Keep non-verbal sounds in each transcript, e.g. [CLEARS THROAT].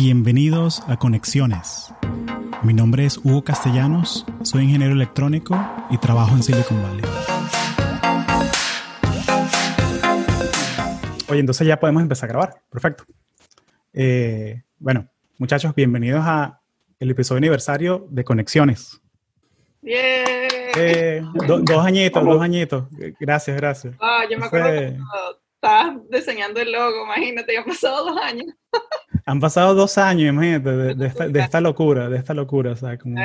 Bienvenidos a Conexiones. Mi nombre es Hugo Castellanos, soy ingeniero electrónico y trabajo en Silicon Valley. Oye, entonces ya podemos empezar a grabar. Perfecto. Eh, bueno, muchachos, bienvenidos a el episodio aniversario de Conexiones. Eh, dos añitos, dos añitos. Gracias, gracias. Ah, yo me acuerdo cuando estabas diseñando el logo, imagínate, ya han pasado dos años. Han pasado dos años, imagínate, de, esta, locura, de esta locura, o sea, como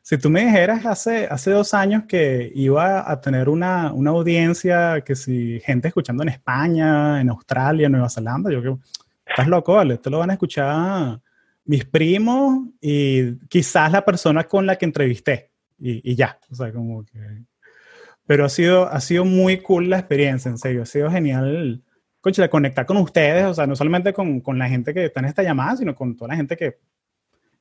si tú me dijeras hace, hace dos años que iba a tener una, una audiencia, que si gente escuchando en España, en Australia, en Nueva Zelanda, yo que estás loco, vale, esto lo van a escuchar mis primos y quizás la persona con la que entrevisté y, y ya, o sea, como que... Pero ha sido, ha sido muy cool la experiencia, en serio, ha sido genial concha, conectar con ustedes, o sea, no solamente con, con, la gente que está en esta llamada, sino con toda la gente que,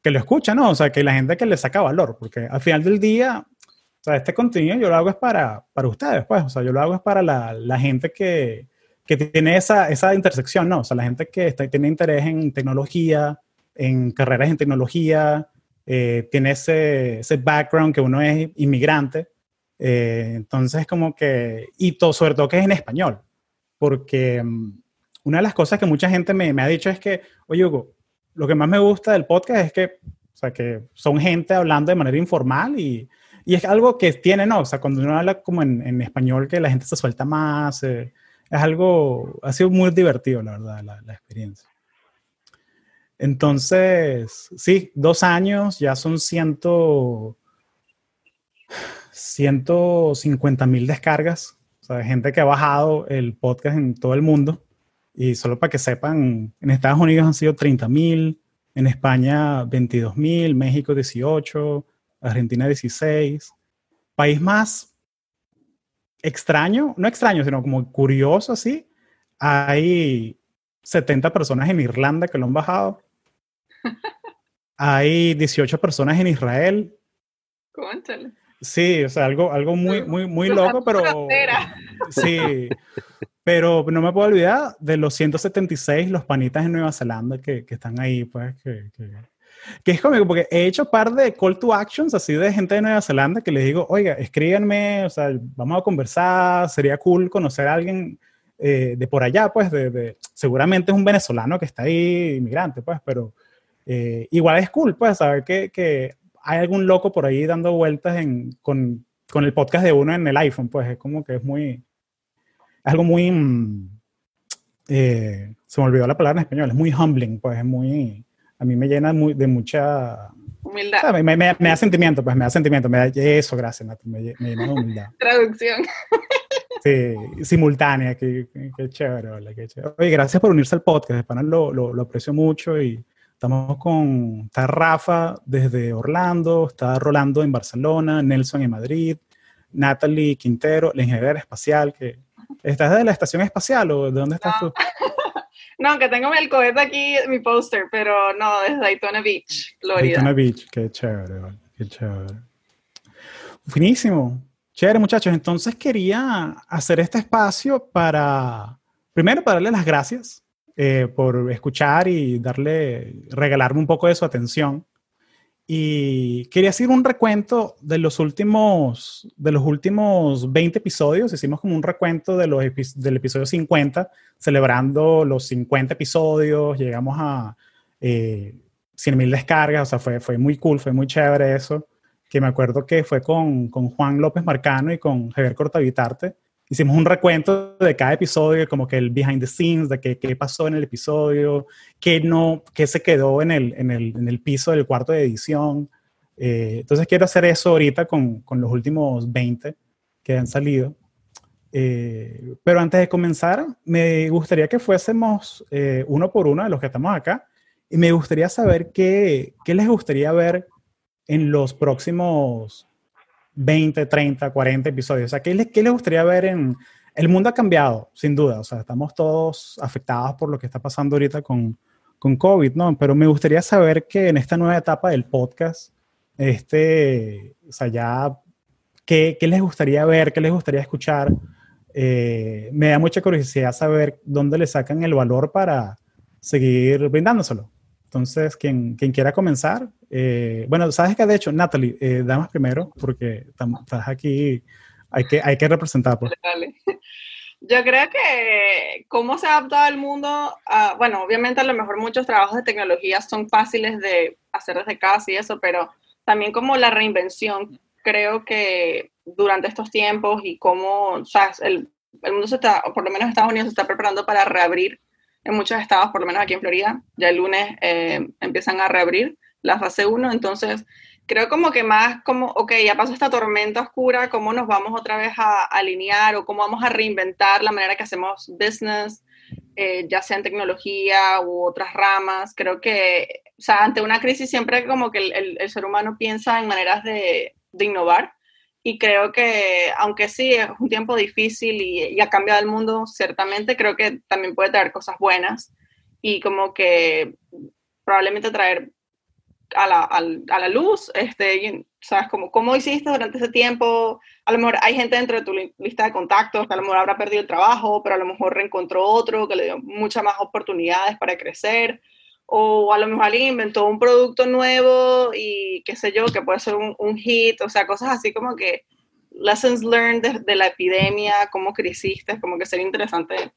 que lo escucha, ¿no? O sea, que la gente que le saca valor, porque al final del día, o sea, este contenido yo lo hago es para, para ustedes, pues, o sea, yo lo hago es para la, la gente que, que, tiene esa, esa intersección, ¿no? O sea, la gente que está, tiene interés en tecnología, en carreras en tecnología, eh, tiene ese, ese, background que uno es inmigrante, eh, entonces como que, y todo, sobre todo que es en español, porque mm, una de las cosas que mucha gente me, me, ha dicho es que, oye Hugo, lo que más me gusta del podcast es que, o sea, que son gente hablando de manera informal y, y es algo que tiene, ¿no? O sea, cuando uno habla como en, en español, que la gente se suelta más, eh, es algo, ha sido muy divertido, la verdad, la, la, experiencia. Entonces, sí, dos años, ya son ciento, 150 mil descargas o sea, gente que ha bajado el podcast en todo el mundo. Y solo para que sepan, en Estados Unidos han sido 30 mil, en España 22 mil, México 18, Argentina 16. País más extraño, no extraño, sino como curioso así, hay 70 personas en Irlanda que lo han bajado. [LAUGHS] Hay 18 personas en Israel. Cuéntale. Sí, o sea, algo, algo muy, muy, muy loco, pero... Sí, pero no me puedo olvidar de los 176, los panitas en Nueva Zelanda que, que están ahí, pues, que, que, es cómico, porque he hecho par de call to actions así de gente de Nueva Zelanda que les digo, oiga, escríbanme, o sea, vamos a conversar, sería cool conocer a alguien eh, de por allá, pues, de, de, seguramente es un venezolano que está ahí, inmigrante, pues, pero eh, igual es cool, pues, saber que, que hay algún loco por ahí dando vueltas en, con, con, el podcast de uno en el iPhone, pues es como que es muy, algo muy, mm, eh, se me olvidó la palabra en español, es muy humbling, pues es muy, a mí me llena muy, de mucha... Humildad. Me, me, me, da sentimiento, pues me da sentimiento, me da eso, gracias, me, me llena de humildad. [LAUGHS] Traducción. Sí, simultánea, qué, qué, chévere, qué chévere. Oye, gracias por unirse al podcast, de lo, lo, lo aprecio mucho y Estamos con, está Rafa desde Orlando, está Rolando en Barcelona, Nelson en Madrid, Natalie Quintero, la ingeniera espacial, que ¿estás de la estación espacial o de dónde estás tú? [LAUGHS] No, que tengo el cohete aquí, mi póster, pero no, desde Daytona Beach, Florida. Daytona Beach, qué chévere, qué chévere. Finísimo. Chévere, muchachos. Entonces quería hacer este espacio para, primero, para darle las gracias eh, por escuchar y darle, regalarme un poco de su atención. Y quería hacer un recuento de los últimos, de los últimos 20 episodios. Hicimos como un recuento de los del episodio 50, celebrando los 50 episodios. Llegamos a eh, 100.000 descargas, o sea, fue, fue muy cool, fue muy chévere eso. Que me acuerdo que fue con, con Juan López Marcano y con Javier Cortavitarte hicimos un recuento de cada episodio, como que el behind the scenes, de qué, pasó en el episodio, qué, no, qué se quedó en el, en, el, en el piso del cuarto de edición. Eh, entonces quiero hacer eso ahorita con, con, los últimos 20 que han salido. Eh, pero antes de comenzar, me gustaría que fuésemos eh, uno por uno de los que estamos acá y me gustaría saber qué, qué les gustaría ver en los próximos 20, 30, 40 episodios. O sea, ¿qué les, qué les gustaría ver en... El mundo ha cambiado, sin duda. O sea, estamos todos afectados por lo que está pasando ahorita con, con COVID, ¿no? Pero me gustaría saber que en esta nueva etapa del podcast, este, o sea, ya, ¿qué, qué les gustaría ver? ¿Qué les gustaría escuchar? Eh, me da mucha curiosidad saber dónde le sacan el valor para seguir brindándoselo. Entonces, quien, quien quiera comenzar, eh, bueno, sabes que de hecho, Natalie, eh, damas primero, porque estás aquí, hay que, hay que representar. Pues. [LAUGHS] Yo creo que cómo se ha adaptado el mundo, bueno, obviamente a lo mejor muchos trabajos de tecnología son fáciles de hacer desde casa y eso, pero también como la reinvención, creo que durante estos tiempos y cómo, o sea, el, el mundo se está, o por lo menos Estados Unidos se está preparando para reabrir en muchos estados, por lo menos aquí en Florida, ya el lunes eh, empiezan a reabrir la fase 1, entonces creo como que más como, ok, ya pasó esta tormenta oscura, ¿cómo nos vamos otra vez a, alinear o cómo vamos a reinventar la manera que hacemos business, eh, ya sea en tecnología u otras ramas? Creo que, o sea, ante una crisis siempre como que el, el, ser humano piensa en maneras de, de, innovar y creo que, aunque sí es un tiempo difícil y, y ha cambiado el mundo, ciertamente creo que también puede traer cosas buenas y como que probablemente traer a la, a la luz, este, ¿sabes? Como, ¿Cómo hiciste durante ese tiempo? A lo mejor hay gente dentro de tu lista de contactos que a lo mejor habrá perdido el trabajo, pero a lo mejor reencontró otro que le dio muchas más oportunidades para crecer. O a lo mejor alguien inventó un producto nuevo y qué sé yo, que puede ser un, un hit, o sea, cosas así como que lessons learned de, de la epidemia, cómo creciste, como que sería interesante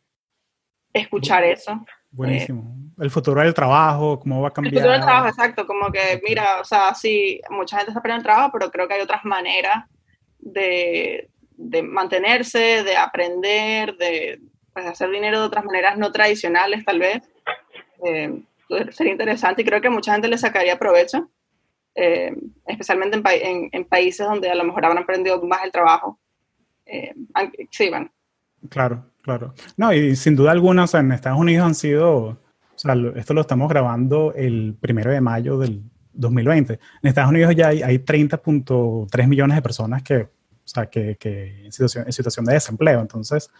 escuchar eso. Buenísimo. el futuro del trabajo, cómo va a cambiar. El futuro del trabajo, exacto. Como que, mira, o sea, sí, mucha gente está perdiendo el trabajo, pero creo que hay otras maneras de, de mantenerse, de aprender, de pues, hacer dinero de otras maneras no tradicionales, tal vez. Eh, sería interesante y creo que mucha gente le sacaría provecho, eh, especialmente en, en, en, países donde a lo mejor habrán aprendido más el trabajo. Eh, sí, bueno. Claro, Claro. No, y sin duda alguna, o sea, en Estados Unidos han sido, o sea, esto lo estamos grabando el primero de mayo del 2020. En Estados Unidos ya hay, hay 30.3 millones de personas que, o sea, que, que en, situación, en situación de desempleo. Entonces,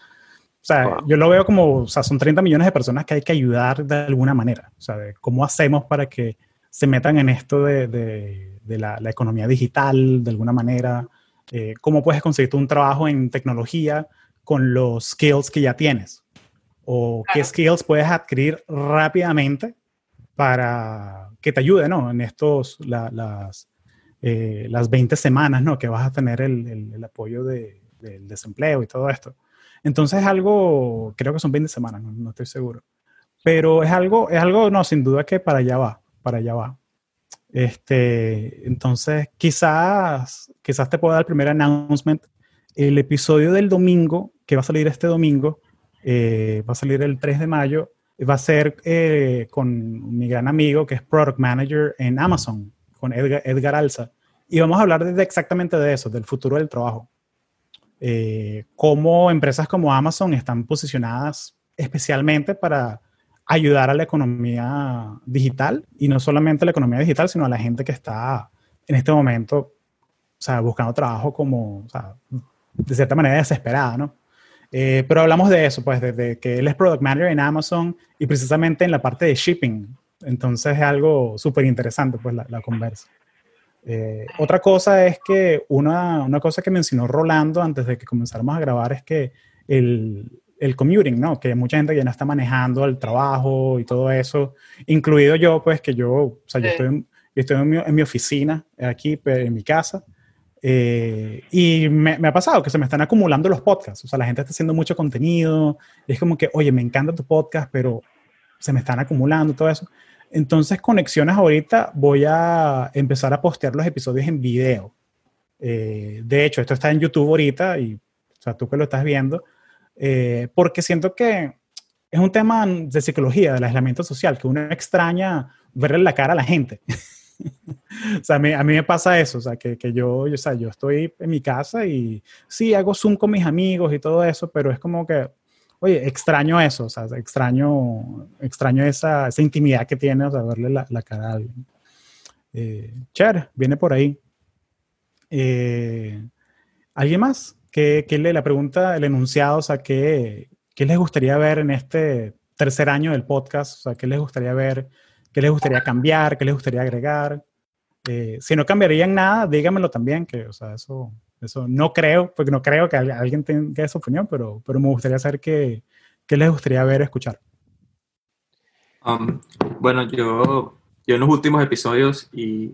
o sea, yo lo veo como, o sea, son 30 millones de personas que hay que ayudar de alguna manera. O sea, cómo hacemos para que se metan en esto de, de, de la, la, economía digital de alguna manera. Eh, cómo puedes conseguir un trabajo en tecnología con los skills que ya tienes o qué skills puedes adquirir rápidamente para que te ayude, ¿no? En estos, las, eh, las 20 semanas, ¿no? Que vas a tener el, el, apoyo de, del desempleo y todo esto. Entonces es algo, creo que son 20 semanas, no, estoy seguro. Pero es algo, es algo, no, sin duda que para allá va, para allá va. Este, entonces, quizás, quizás te pueda dar el primer announcement. El episodio del domingo que va a salir este domingo, eh, va a salir el 3 de mayo, va a ser eh, con mi gran amigo que es Product Manager en Amazon, con Edgar, Edgar Alza. Y vamos a hablar de, exactamente de eso, del futuro del trabajo. Eh, cómo empresas como Amazon están posicionadas especialmente para ayudar a la economía digital y no solamente a la economía digital, sino a la gente que está en este momento, o sea, buscando trabajo como, o sea, de cierta manera desesperada, ¿no? Eh, pero hablamos de eso, pues, desde que él es Product Manager en Amazon y precisamente en la parte de shipping. Entonces es algo súper interesante, pues, la conversa. Eh, otra cosa es que una, una, cosa que mencionó Rolando antes de que comenzáramos a grabar es que el, el commuting, ¿no? Que mucha gente ya no está manejando el trabajo y todo eso, incluido yo, pues, que yo, o sea, yo estoy, yo estoy en mi, en mi oficina aquí, en mi casa, eh, y me, me, ha pasado que se me están acumulando los podcasts. O sea, la gente está haciendo mucho contenido. Y es como que, oye, me encanta tu podcast, pero se me están acumulando todo eso. Entonces, Conexiones ahorita voy a empezar a postear los episodios en video. Eh, de hecho, esto está en YouTube ahorita y, o sea, tú que lo estás viendo, eh, porque siento que es un tema de psicología, del aislamiento social, que uno extraña verle la cara a la gente. [LAUGHS] o sea, a mí, me pasa eso, o sea, que, que yo, yo, o sea, yo estoy en mi casa y sí, hago Zoom con mis amigos y todo eso, pero es como que, oye, extraño eso, o sea, extraño, extraño esa, esa intimidad que tiene, o sea, verle la, la cara a alguien. Eh, Cher, viene por ahí. Eh, ¿Alguien más? ¿Qué, qué le la pregunta, el enunciado, o sea, ¿qué, qué les gustaría ver en este tercer año del podcast? O sea, ¿qué les gustaría ver? ¿Qué les gustaría cambiar? ¿Qué les gustaría agregar? Eh, si no cambiarían nada, dígamelo también, que, o sea, eso, eso no creo, porque no creo que alguien tenga esa opinión, pero, pero me gustaría saber qué, qué les gustaría ver escuchar. Um, bueno, yo yo en los últimos episodios y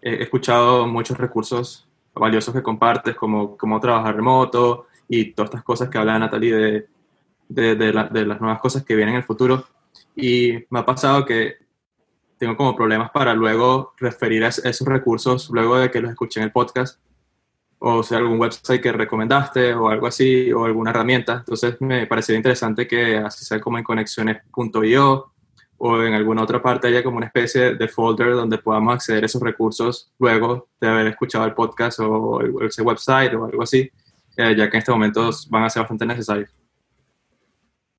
he escuchado muchos recursos valiosos que compartes, como cómo trabajar remoto y todas estas cosas que habla Natalie de, de, de, de las nuevas cosas que vienen en el futuro. Y me ha pasado que tengo como problemas para luego referir a esos recursos luego de que los escuché en el podcast o sea algún website que recomendaste o algo así o alguna herramienta. Entonces me parecería interesante que así sea como en conexiones.io o en alguna otra parte haya como una especie de folder donde podamos acceder a esos recursos luego de haber escuchado el podcast o ese website o algo así, eh, ya que en este momento van a ser bastante necesarios.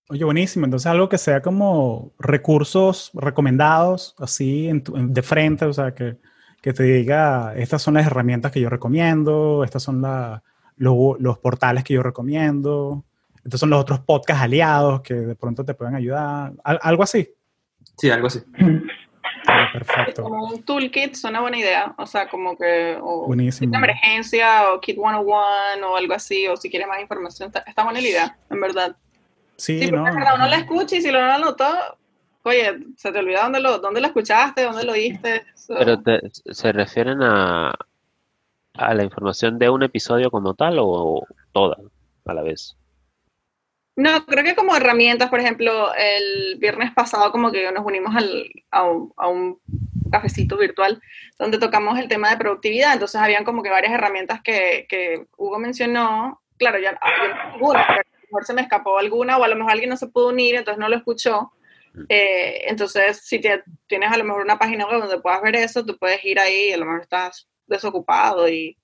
Oye, buenísimo. Entonces, algo que sea como recursos recomendados, así de frente, o sea, que, que, te diga, estas son las herramientas que yo recomiendo, estas son la, los portales que yo recomiendo, estos son los otros podcasts aliados que de pronto te pueden ayudar, algo así. Sí, algo así. Perfecto. Como un toolkit es una buena idea, o sea, como que o Buenísimo. Kit de emergencia o Kit 101 o algo así, o si quieres más información, está, está buena la idea, en verdad. Sí, no. Verdad, uno la escucha y si lo no anotó, oye, se te olvidó dónde lo, dónde lo escuchaste, dónde lo oíste. Pero se refieren a, a la información de un episodio como tal o toda a la vez. No, creo que como herramientas, por ejemplo, el viernes pasado como que nos unimos al, a, un, a, un, cafecito virtual donde tocamos el tema de productividad, entonces habían como que varias herramientas que, que Hugo mencionó, claro, ya, algunas, a lo mejor se me escapó alguna o a lo mejor alguien no se pudo unir, entonces no lo escuchó. Eh, entonces, si te, tienes a lo mejor una página web donde puedas ver eso, tú puedes ir ahí, a lo mejor estás desocupado y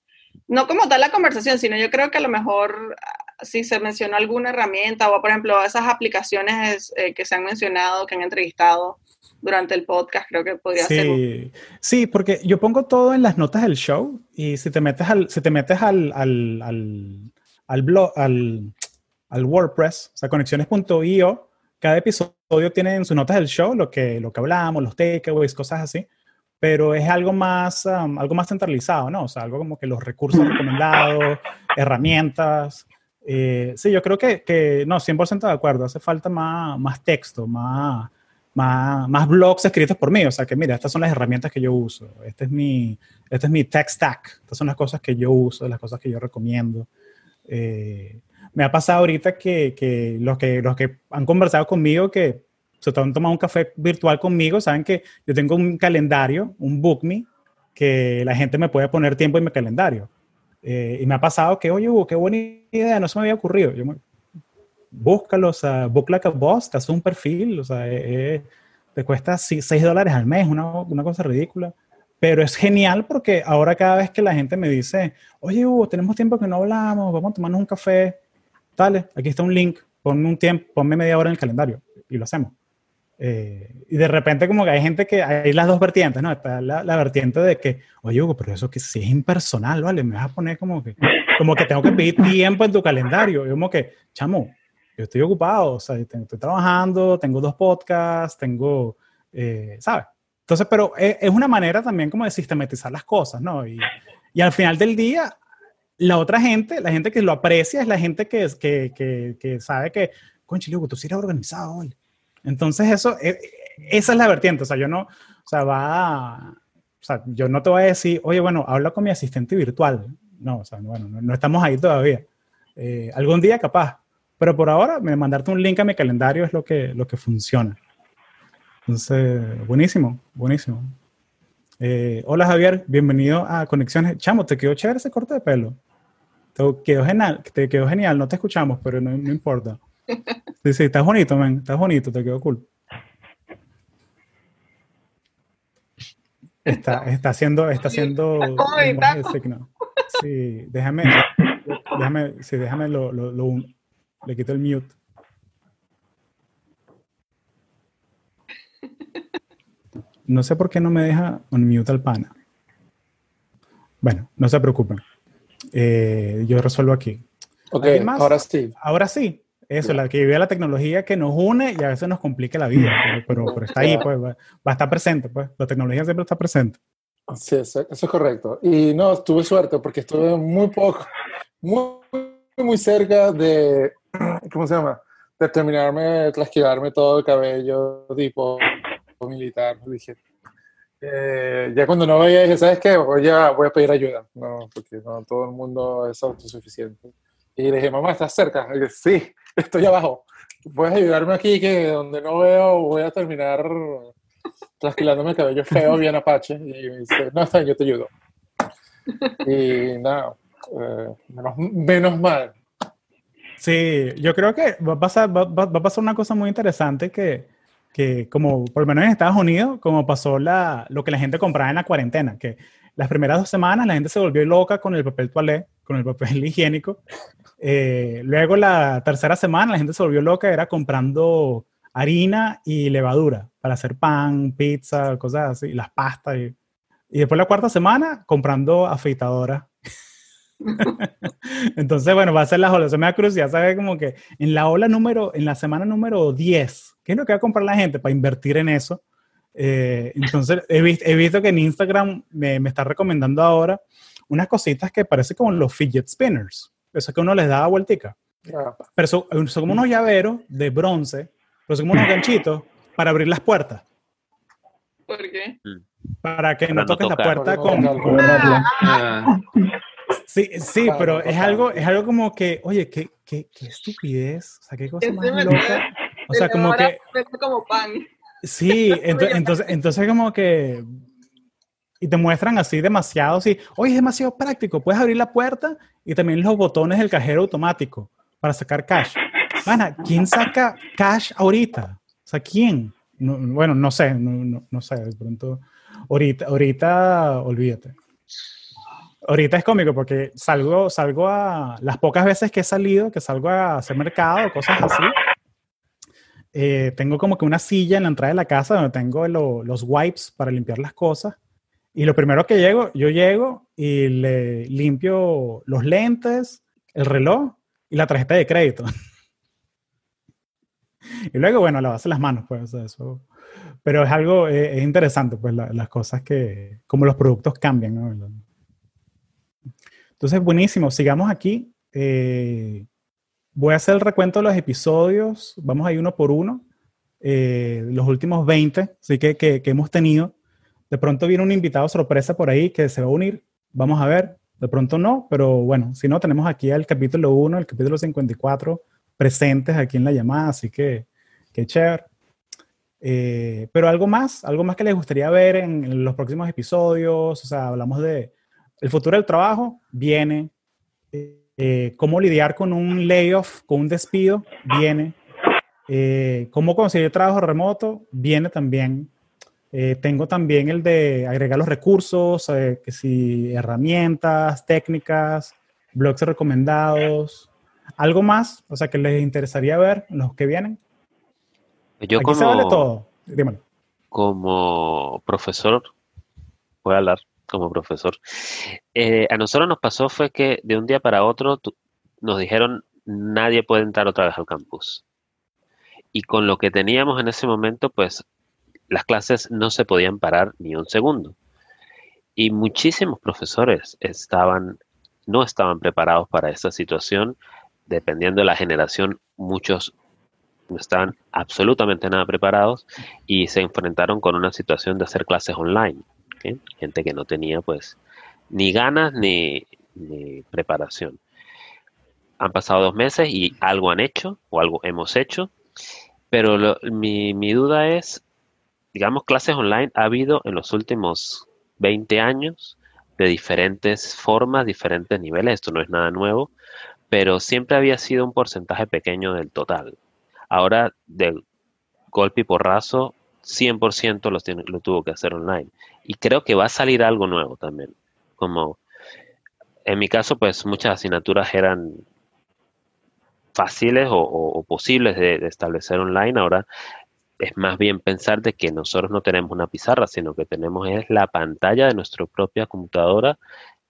no como tal la conversación, sino yo creo que a lo mejor si se mencionó alguna herramienta o, por ejemplo, esas aplicaciones eh, que se han mencionado, que han entrevistado durante el podcast, creo que podría sí, ser. Sí, porque yo pongo todo en las notas del show y si te metes al, si te metes al, al, al, al blog, al, al WordPress, o sea, conexiones.io, cada episodio tiene en sus notas del show lo que, lo que hablamos, los takeaways, cosas así pero es algo más, um, algo más centralizado, ¿no? O sea, algo como que los recursos recomendados, herramientas, eh, sí, yo creo que, que, no, 100% de acuerdo, hace falta más, más texto, más, más, más, blogs escritos por mí, o sea que mira, estas son las herramientas que yo uso, este es mi, este es mi tech stack, estas son las cosas que yo uso, las cosas que yo recomiendo. Eh, me ha pasado ahorita que, que, los que los que han conversado conmigo que se han tomado un café virtual conmigo, saben que yo tengo un calendario, un book me, que la gente me puede poner tiempo en mi calendario. Eh, y me ha pasado que, oye, Hugo, qué buena idea, no se me había ocurrido. Yo me, búscalo, o sea, Book Like a Boss, te hace un perfil, o sea, eh, te cuesta 6 dólares al mes, una, una, cosa ridícula. Pero es genial porque ahora cada vez que la gente me dice, oye, Hugo, tenemos tiempo que no hablamos, vamos a tomarnos un café, dale, aquí está un link, ponme un tiempo, ponme media hora en el calendario y lo hacemos. Eh, y de repente como que hay gente que hay las dos vertientes, ¿no? Está la, la, vertiente de que, oye Hugo, pero eso que sí es impersonal, ¿vale? Me vas a poner como que, como que tengo que pedir tiempo en tu calendario. Y como que, chamo, yo estoy ocupado, o sea, estoy, trabajando, tengo dos podcasts, tengo, eh, ¿sabes? Entonces, pero es, es, una manera también como de sistematizar las cosas, ¿no? Y, y, al final del día, la otra gente, la gente que lo aprecia es la gente que, que, que, sabe que, concha, Hugo, tú sí eres organizado, ¿vale? Entonces, eso, e, esa es la vertiente. O sea, yo no, o sea, va, o sea, yo no te voy a decir, oye, bueno, habla con mi asistente virtual. No, o sea, bueno, no, no estamos ahí todavía. Eh, algún día capaz. Pero por ahora, mandarte un link a mi calendario es lo que, lo que funciona. Entonces, buenísimo, buenísimo. Eh, hola Javier, bienvenido a Conexiones. Chamo, te quedó chévere ese corte de pelo. Te quedó genial, te quedó genial, no te escuchamos, pero no, no importa. Sí, sí, estás bonito, man. Estás bonito, te quedó cool. Está, está haciendo, está haciendo Sí, déjame, déjame, sí, déjame lo, lo, lo, le quito el mute. No sé por qué no me deja un mute al pana. Bueno, no se preocupen. Eh, yo resuelvo aquí. Ok, ahora sí. Ahora sí. Eso, la que vive la tecnología que nos une y a veces nos complica la vida, pero, pero, está ahí, pues, va, a estar presente, pues, la tecnología siempre está presente. Sí, eso, eso, es correcto. Y no, tuve suerte porque estuve muy poco, muy, muy cerca de, [CLEARS THROAT] ¿cómo se llama? De terminarme, trasquilarme todo el cabello tipo militar. Dije, Eh, ya cuando no veía, dije, ¿sabes qué? Voy a, voy a pedir ayuda. No, porque no todo el mundo es autosuficiente. Y le dije, mamá, ¿estás cerca? Y dije, sí, [LAUGHS] estoy abajo. ¿Puedes ayudarme aquí que donde no veo voy a terminar trasquilándome el cabello feo bien apache? Y me dice, no, está bien, yo te ayudo. [LAUGHS] Y nada, eh, menos, menos mal. Sí, yo creo que va a pasar, va, va- va a pasar una cosa muy interesante que, que como por lo menos en Estados Unidos, como pasó la, lo que la gente compraba en la cuarentena, que las primeras dos semanas la gente se volvió loca con el papel toalé, con el papel [LAUGHS] higiénico. Eh, luego la tercera semana la gente se volvió loca, era comprando harina y levadura para hacer pan, pizza, cosas así, las pastas. Y, y después la cuarta semana comprando afeitadora. [LAUGHS] [LAUGHS] Entonces, bueno, va a ser la me da curiosidad, ¿sabes? Como que en la ola número, en la semana número 10, ¿qué es lo que va a comprar la gente para invertir en eso? Eh, entonces, he, vis- he visto que en Instagram me, me está recomendando ahora unas cositas que parecen como los fidget spinners. Eso que uno les da vueltica. Ah, Pero son, son como unos llaveros de bronce, pero son como unos ganchitos para abrir las puertas. ¿Por qué? Para que Para no no toques la tocar. puerta no con, tocar. con- Ah, Sí, sí, Total, pero es algo, es algo como que, oye, qué, qué, qué estupidez, o sea, qué cosa Que más me- loca. [LAUGHS] O sea, como Ahora que, como pan. sí, [LAUGHS] ento- entonces, entonces como que, y te muestran así demasiado, sí, oye, es demasiado práctico, puedes abrir la puerta y también los botones del cajero automático para sacar cash. Mana, ¿quién saca cash ahorita? O sea, ¿quién? No- bueno, no sé, no, no, no sé, de pronto, ahorita, ahorita, olvídate. Ahorita es cómico porque salgo, salgo a las pocas veces que he salido, que salgo a hacer mercado, cosas así. eh, tengo como que una silla en la entrada de la casa donde tengo lo- los wipes para limpiar las cosas. Y lo primero que llego, yo llego y le limpio los lentes, el reloj y la tarjeta de crédito. [LAUGHS] y luego, bueno, lavarse las manos, pues, eso. Pero es algo, eh, es interesante, pues, la- las cosas que, como los productos cambian, ¿no? Entonces, buenísimo. Sigamos aquí. Eh, voy a hacer el recuento de los episodios. Vamos a ir uno por uno. Eh, los últimos 20, así que, que, que hemos tenido. De pronto viene un invitado sorpresa por ahí que se va a unir. Vamos a ver. De pronto no, pero bueno, si no, tenemos aquí el capítulo 1, el capítulo 54 presentes aquí en la llamada, así que qué chévere. Eh, pero algo más, algo más que les gustaría ver en, en los próximos episodios, o sea, hablamos de el futuro del trabajo, viene, eh, cómo lidiar con un layoff, con un despido, viene, eh, cómo conseguir trabajo remoto, viene también. Eh, tengo también el de agregar los recursos, que si herramientas, técnicas, blogs recomendados, algo más, o sea, que les interesaría ver en los que vienen. Yo Aquí se vale como, todo. Dímelo. como profesor, voy a hablar como profesor, eh, a nosotros nos pasó fue que de un día para otro nos dijeron nadie puede entrar otra vez al campus. Y con lo que teníamos en ese momento, pues las clases no se podían parar ni un segundo. Y muchísimos profesores estaban, no estaban preparados para esta situación. Dependiendo de la generación, muchos no estaban absolutamente nada preparados y se enfrentaron con una situación de hacer clases online. Gente que no tenía pues ni ganas ni, preparación. Han pasado dos meses y algo han hecho o algo hemos hecho, pero mi, mi duda es, digamos, clases online ha habido en los últimos 20 años de diferentes formas, diferentes niveles, esto no es nada nuevo, pero siempre había sido un porcentaje pequeño del total. Ahora, de golpe y porrazo, 100% los tiene- lo tuvo que hacer online. Y creo que va a salir algo nuevo también. Como en mi caso, pues muchas asignaturas eran fáciles o, posibles de, establecer online. Ahora es más bien pensar de que nosotros no tenemos una pizarra, sino que tenemos es la pantalla de nuestra propia computadora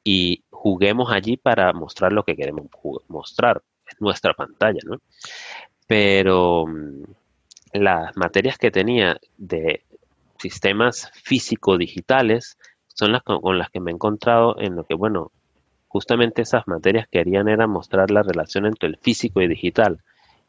y juguemos allí para mostrar lo que queremos mostrar. Es nuestra pantalla, ¿no? Pero mm, las materias que tenía de sistemas físico-digitales son las con, las que me he encontrado en lo que, bueno, justamente esas materias querían era mostrar la relación entre el físico y digital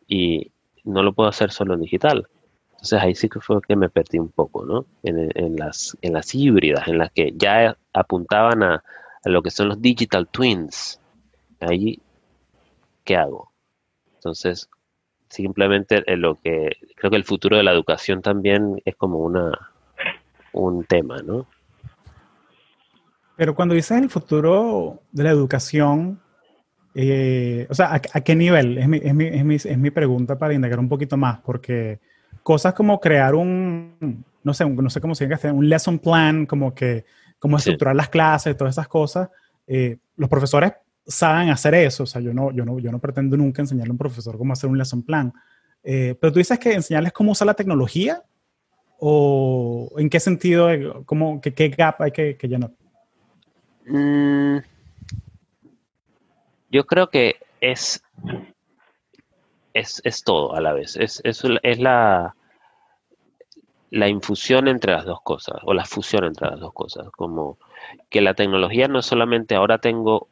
y no lo puedo hacer solo en digital. Entonces ahí sí que fue que me perdí un poco, ¿no? En, en las, en las híbridas, en las que ya apuntaban a, a lo que son los digital twins. Ahí, ¿qué hago? Entonces, simplemente en lo que creo que el futuro de la educación también es como una un tema, ¿no? Pero cuando dices el futuro de la educación, eh, o sea, ¿a, a qué nivel? Es mi, es, mi, es, mi, es mi pregunta para indagar un poquito más, porque cosas como crear un, no sé, un- no sé cómo se diga, un lesson plan, como que, cómo Sí. estructurar las clases, todas esas cosas, eh, los profesores saben hacer eso, o sea, yo no, yo no, yo no pretendo nunca enseñarle a un profesor cómo hacer un lesson plan, Eh, pero tú dices que enseñarles cómo usar la tecnología, o en qué sentido, eh, cómo, qué, qué gap hay que, que llenar. Mm, yo creo que es, es, es todo a la vez. Es, es, es la, la infusión entre las dos cosas, o la fusión entre las dos cosas. Como que la tecnología no es solamente ahora tengo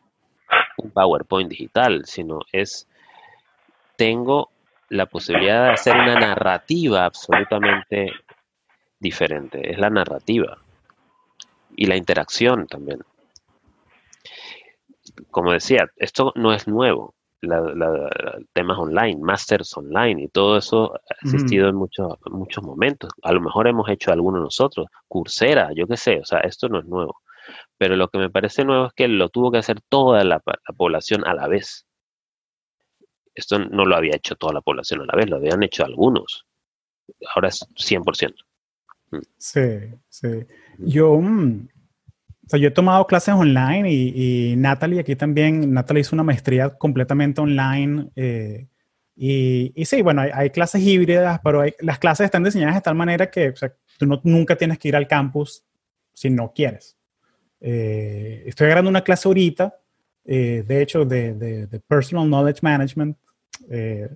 un PowerPoint digital, sino es tengo la posibilidad de hacer una narrativa absolutamente diferente. Es la narrativa y la interacción también. Como decía, esto no es nuevo. La, la- temas online, masters online y todo eso ha existido en muchos, muchos momentos. A lo mejor hemos hecho algunos nosotros, Coursera, yo qué sé, o sea, esto no es nuevo. Pero lo que me parece nuevo es que lo tuvo que hacer toda la, población a la vez. Esto no lo había hecho toda la población a la vez, lo habían hecho algunos. Ahora es 100%. Sí, sí. Yo, mm, o sea, yo he tomado clases online y, y Natalie aquí también, Natalie hizo una maestría completamente online. eh, y, y sí, bueno, hay, hay clases híbridas, pero hay- las clases están diseñadas de tal manera que o sea, tú no, nunca tienes que ir al campus si no quieres. Eh, estoy agarrando una clase ahorita, eh, de hecho, de, Personal Knowledge Management. eh,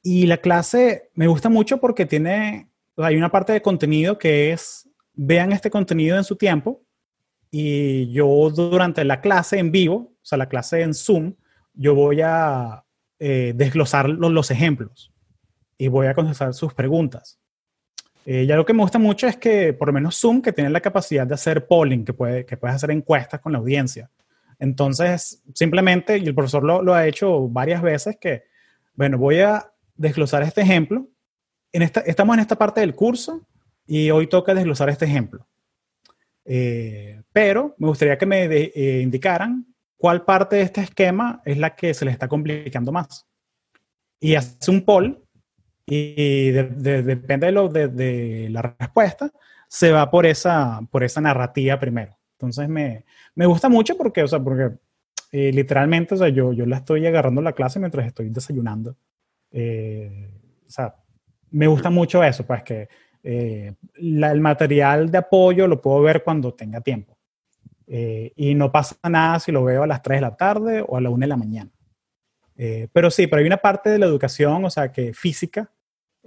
y la clase me gusta mucho porque tiene, hay una parte de contenido que es, vean este contenido en su tiempo y yo durante la clase en vivo, o sea, la clase en Zoom, yo voy a desglosar los, los ejemplos y voy a contestar sus preguntas. Eh, ya lo que me gusta mucho es que por lo menos Zoom, que tiene la capacidad de hacer polling, que, puede, que puedes hacer encuestas con la audiencia. Entonces, simplemente, y el profesor lo, ha hecho varias veces, que, bueno, voy a desglosar este ejemplo. En esta, estamos en esta parte del curso y hoy toca desglosar este ejemplo. Eh, pero me gustaría que me eh, indicaran cuál parte de este esquema es la que se les está complicando más. Y hace un poll y de- de- depende de, lo, de, de la respuesta, se va por esa, por esa narrativa primero. Entonces me, me gusta mucho porque, o sea, porque eh, literalmente, o sea, yo, yo la estoy agarrando la clase mientras estoy desayunando. Eh, o sea, me gusta mucho eso, pues que eh, la- el material de apoyo lo puedo ver cuando tenga tiempo. Eh, y no pasa nada si lo veo a las 3 de la tarde o a la 1 de la mañana. Eh, pero sí, pero hay una parte de la educación, o sea, que física,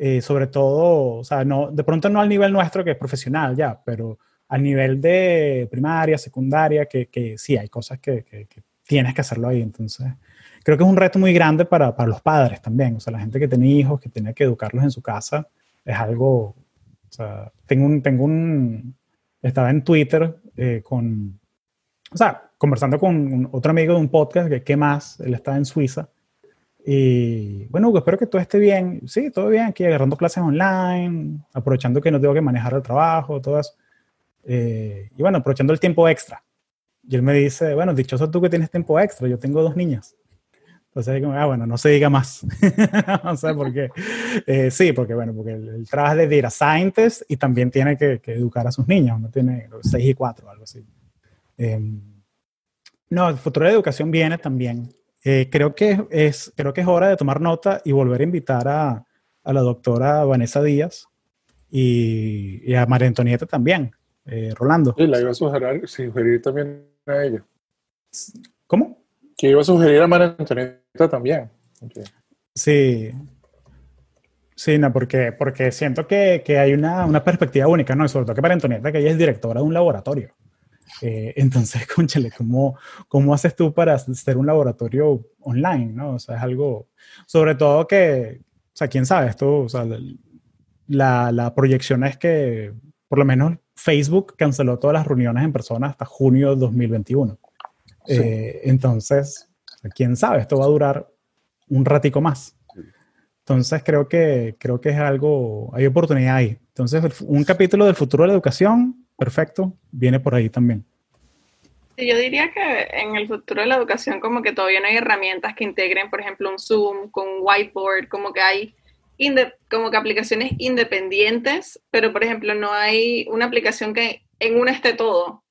eh, sobre todo, o sea, no, de pronto no al nivel nuestro que es profesional ya, pero al nivel de primaria, secundaria, que, que sí, hay cosas que, que- que tienes que hacerlo ahí. Entonces, creo que es un reto muy grande para, para los padres también, o sea, la gente que tiene hijos, que tiene que educarlos en su casa, es algo, o sea, tengo un, tengo un, estaba en Twitter eh, con, o sea, conversando con otro amigo de un podcast, que qué más, él está en Suiza, y bueno, Hugo, espero que todo esté bien. Sí, todo bien, aquí agarrando clases online, aprovechando que no tengo que manejar el trabajo, todo eso. Eh, y bueno, aprovechando el tiempo extra. Y él me dice, bueno, dichoso tú que tienes tiempo extra, yo tengo dos niñas. Entonces, ah, bueno, no se diga más. [LAUGHS] no sé por qué. Eh, sí, porque bueno, porque él, él trabaja de data scientist y también tiene que, que educar a sus niños. Uno tiene 6 y 4, algo así. Eh, no, el futuro de educación viene también. Eh, creo, que es, creo que es hora de tomar nota y volver a invitar a, a la doctora Vanessa Díaz y, y a María Antonieta también, eh, Rolando. Y la iba a sugerir, sugerir también a ella. ¿Cómo? Que iba a sugerir a María Antonieta también. Sí. Sí, no, porque, porque siento que, que hay una, una perspectiva única, ¿no? Y sobre todo que para Antonieta, que ella es directora de un laboratorio. Eh, entonces, [LAUGHS] conchale, ¿cómo, ¿cómo haces tú para hacer un laboratorio online, no? O sea, es algo, sobre todo que, o sea, quién sabe, esto, o sea, la, la proyección es que por lo menos Facebook canceló todas las reuniones en persona hasta junio de 2021. Sí. Eh, entonces, quién sabe, esto va a durar un ratico más. Entonces creo que, creo que es algo, hay oportunidad ahí. Entonces, un capítulo del futuro de la educación, perfecto, viene por ahí también. Sí, yo diría que en el futuro de la educación como que todavía no hay herramientas que integren, por ejemplo, un Zoom con un whiteboard, como que hay como que aplicaciones independientes, pero por ejemplo no hay una aplicación que en una esté todo,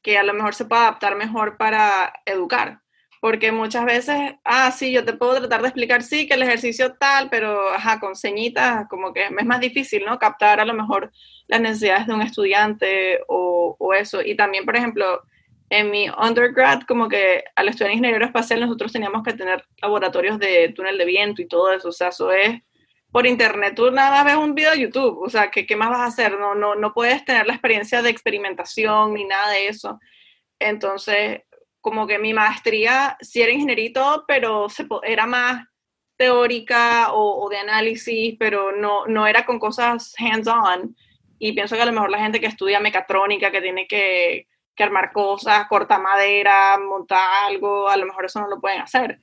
que a lo mejor se pueda adaptar mejor para educar. Porque muchas veces, ah, sí, yo te puedo tratar de explicar, sí, que el ejercicio tal, pero ajá, con señitas, como que es más difícil, ¿no? Captar a lo mejor las necesidades de un estudiante o, o eso. Y también, por ejemplo, en mi undergrad, como que al estudiar ingeniería espacial, nosotros teníamos que tener laboratorios de túnel de viento y todo eso. O sea, eso es por internet. Tú nada más ves un video de YouTube. O sea, ¿qué, qué más vas a hacer? No, no, no puedes tener la experiencia de experimentación ni nada de eso. Entonces, como que mi maestría sí era ingeniería y todo, pero se, era más teórica o, o de análisis, pero no, no era con cosas hands-on. Y pienso que a lo mejor la gente que estudia mecatrónica, que tiene que, que armar cosas, cortar madera, montar algo, a lo mejor eso no lo pueden hacer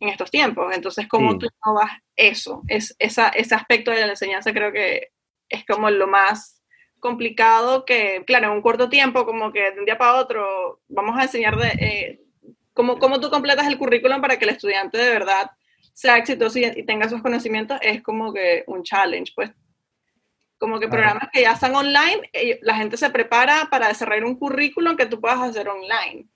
en estos tiempos. Entonces, ¿cómo Sí. tú innovas eso? Es, esa, ese aspecto de la enseñanza creo que es como lo más complicado que, claro, en un corto tiempo, como que de un día para otro, vamos a enseñar de, eh, cómo, cómo tú completas el currículum para que el estudiante de verdad sea exitoso y, y tenga esos conocimientos, es como que un challenge, pues como que programas que ya están online, ellos- la gente se prepara para desarrollar un currículum que tú puedas hacer online.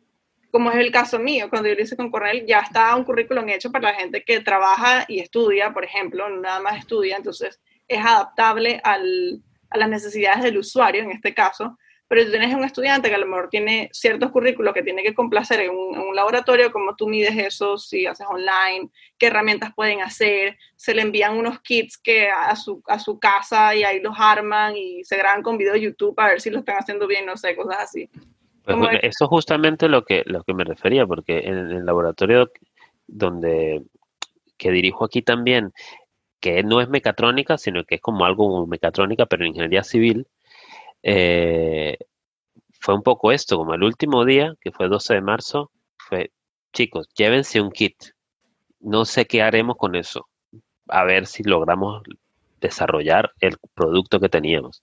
Como es el caso mío, cuando yo lo hice con Cornell, ya está un currículum hecho para la gente que trabaja y estudia, por ejemplo, nada más estudia, entonces es adaptable al, a las necesidades del usuario en este caso. Pero tú tienes un estudiante que a lo mejor tiene ciertos currículos que tiene que complacer en un, en un laboratorio, ¿cómo tú mides eso si haces online? ¿Qué herramientas pueden hacer? Se le envían unos kits que a su, a su casa y ahí los arman y se graban con video de YouTube a ver si lo están haciendo bien, no sé, cosas así. Pues bueno, el- eso es justamente lo que, lo que me refería, porque en el laboratorio donde que dirijo aquí también, que no es mecatrónica, sino que es como algo como mecatrónica, pero en ingeniería civil, eh, fue un poco esto, como el último día, que fue 12 de marzo, fue, chicos, llévense un kit. No sé qué haremos con eso. A ver si logramos desarrollar el producto que teníamos.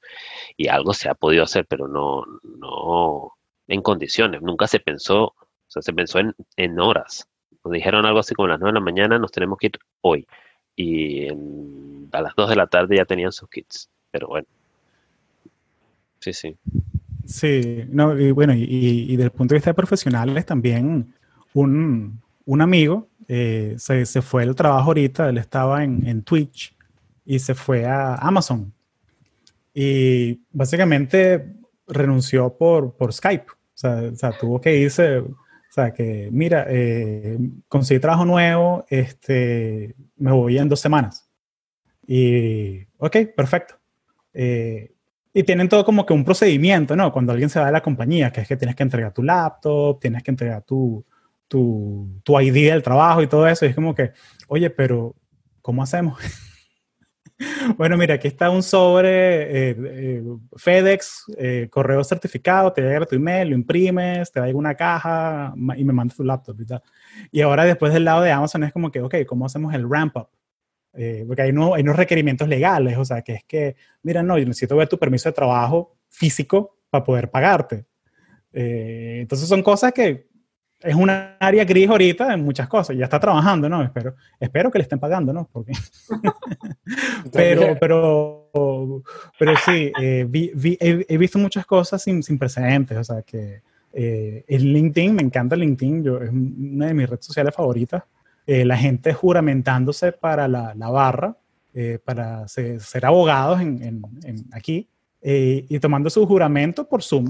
Y algo se ha podido hacer, pero no, no en condiciones. Nunca se pensó, o sea, se pensó en, horas. Nos dijeron algo así como a las 9 de la mañana, nos tenemos que ir hoy. Y a las 2 de la tarde ya tenían sus kits. Pero bueno. Sí, sí. Sí, no, y bueno, y, y- desde el punto de vista de profesionales también, un, un amigo eh, se, se fue del trabajo ahorita, él estaba en, en Twitch y se fue a Amazon. Y básicamente renunció por, por Skype. O sea, o sea, tuvo que irse, o sea, que mira, eh, conseguí trabajo nuevo, este, me voy en dos semanas. Y, ok, perfecto. Eh, y tienen todo como que un procedimiento, ¿no? Cuando alguien se va de la compañía, que es que tienes que entregar tu laptop, tienes que entregar tu, tu, tu ID del trabajo y todo eso. Y es como que, oye, pero ¿cómo hacemos? [LAUGHS] bueno, mira, aquí está un sobre eh, eh, FedEx, eh, correo certificado, te llega tu email, lo imprimes, te da una caja y me mandas tu laptop y tal. Y ahora después del lado de Amazon es como que, ok, ¿cómo hacemos el ramp up? Eh, porque hay, no, hay unos requerimientos legales, o sea, que es que, mira, no, yo necesito ver tu permiso de trabajo físico para poder pagarte. Eh, entonces son cosas que es una área gris ahorita en muchas cosas. Ya está trabajando, ¿no? Espero, espero que le estén pagando, ¿no? Porque, [LAUGHS] pero, pero, pero sí, eh, vi- vi- he, he visto muchas cosas sin, sin precedentes. O sea, que eh, el LinkedIn, me encanta LinkedIn, yo, es una de mis redes sociales favoritas. Eh, la gente juramentándose para la, la barra, eh, para se- ser abogados en, en- en aquí, eh, y tomando su juramento por Zoom,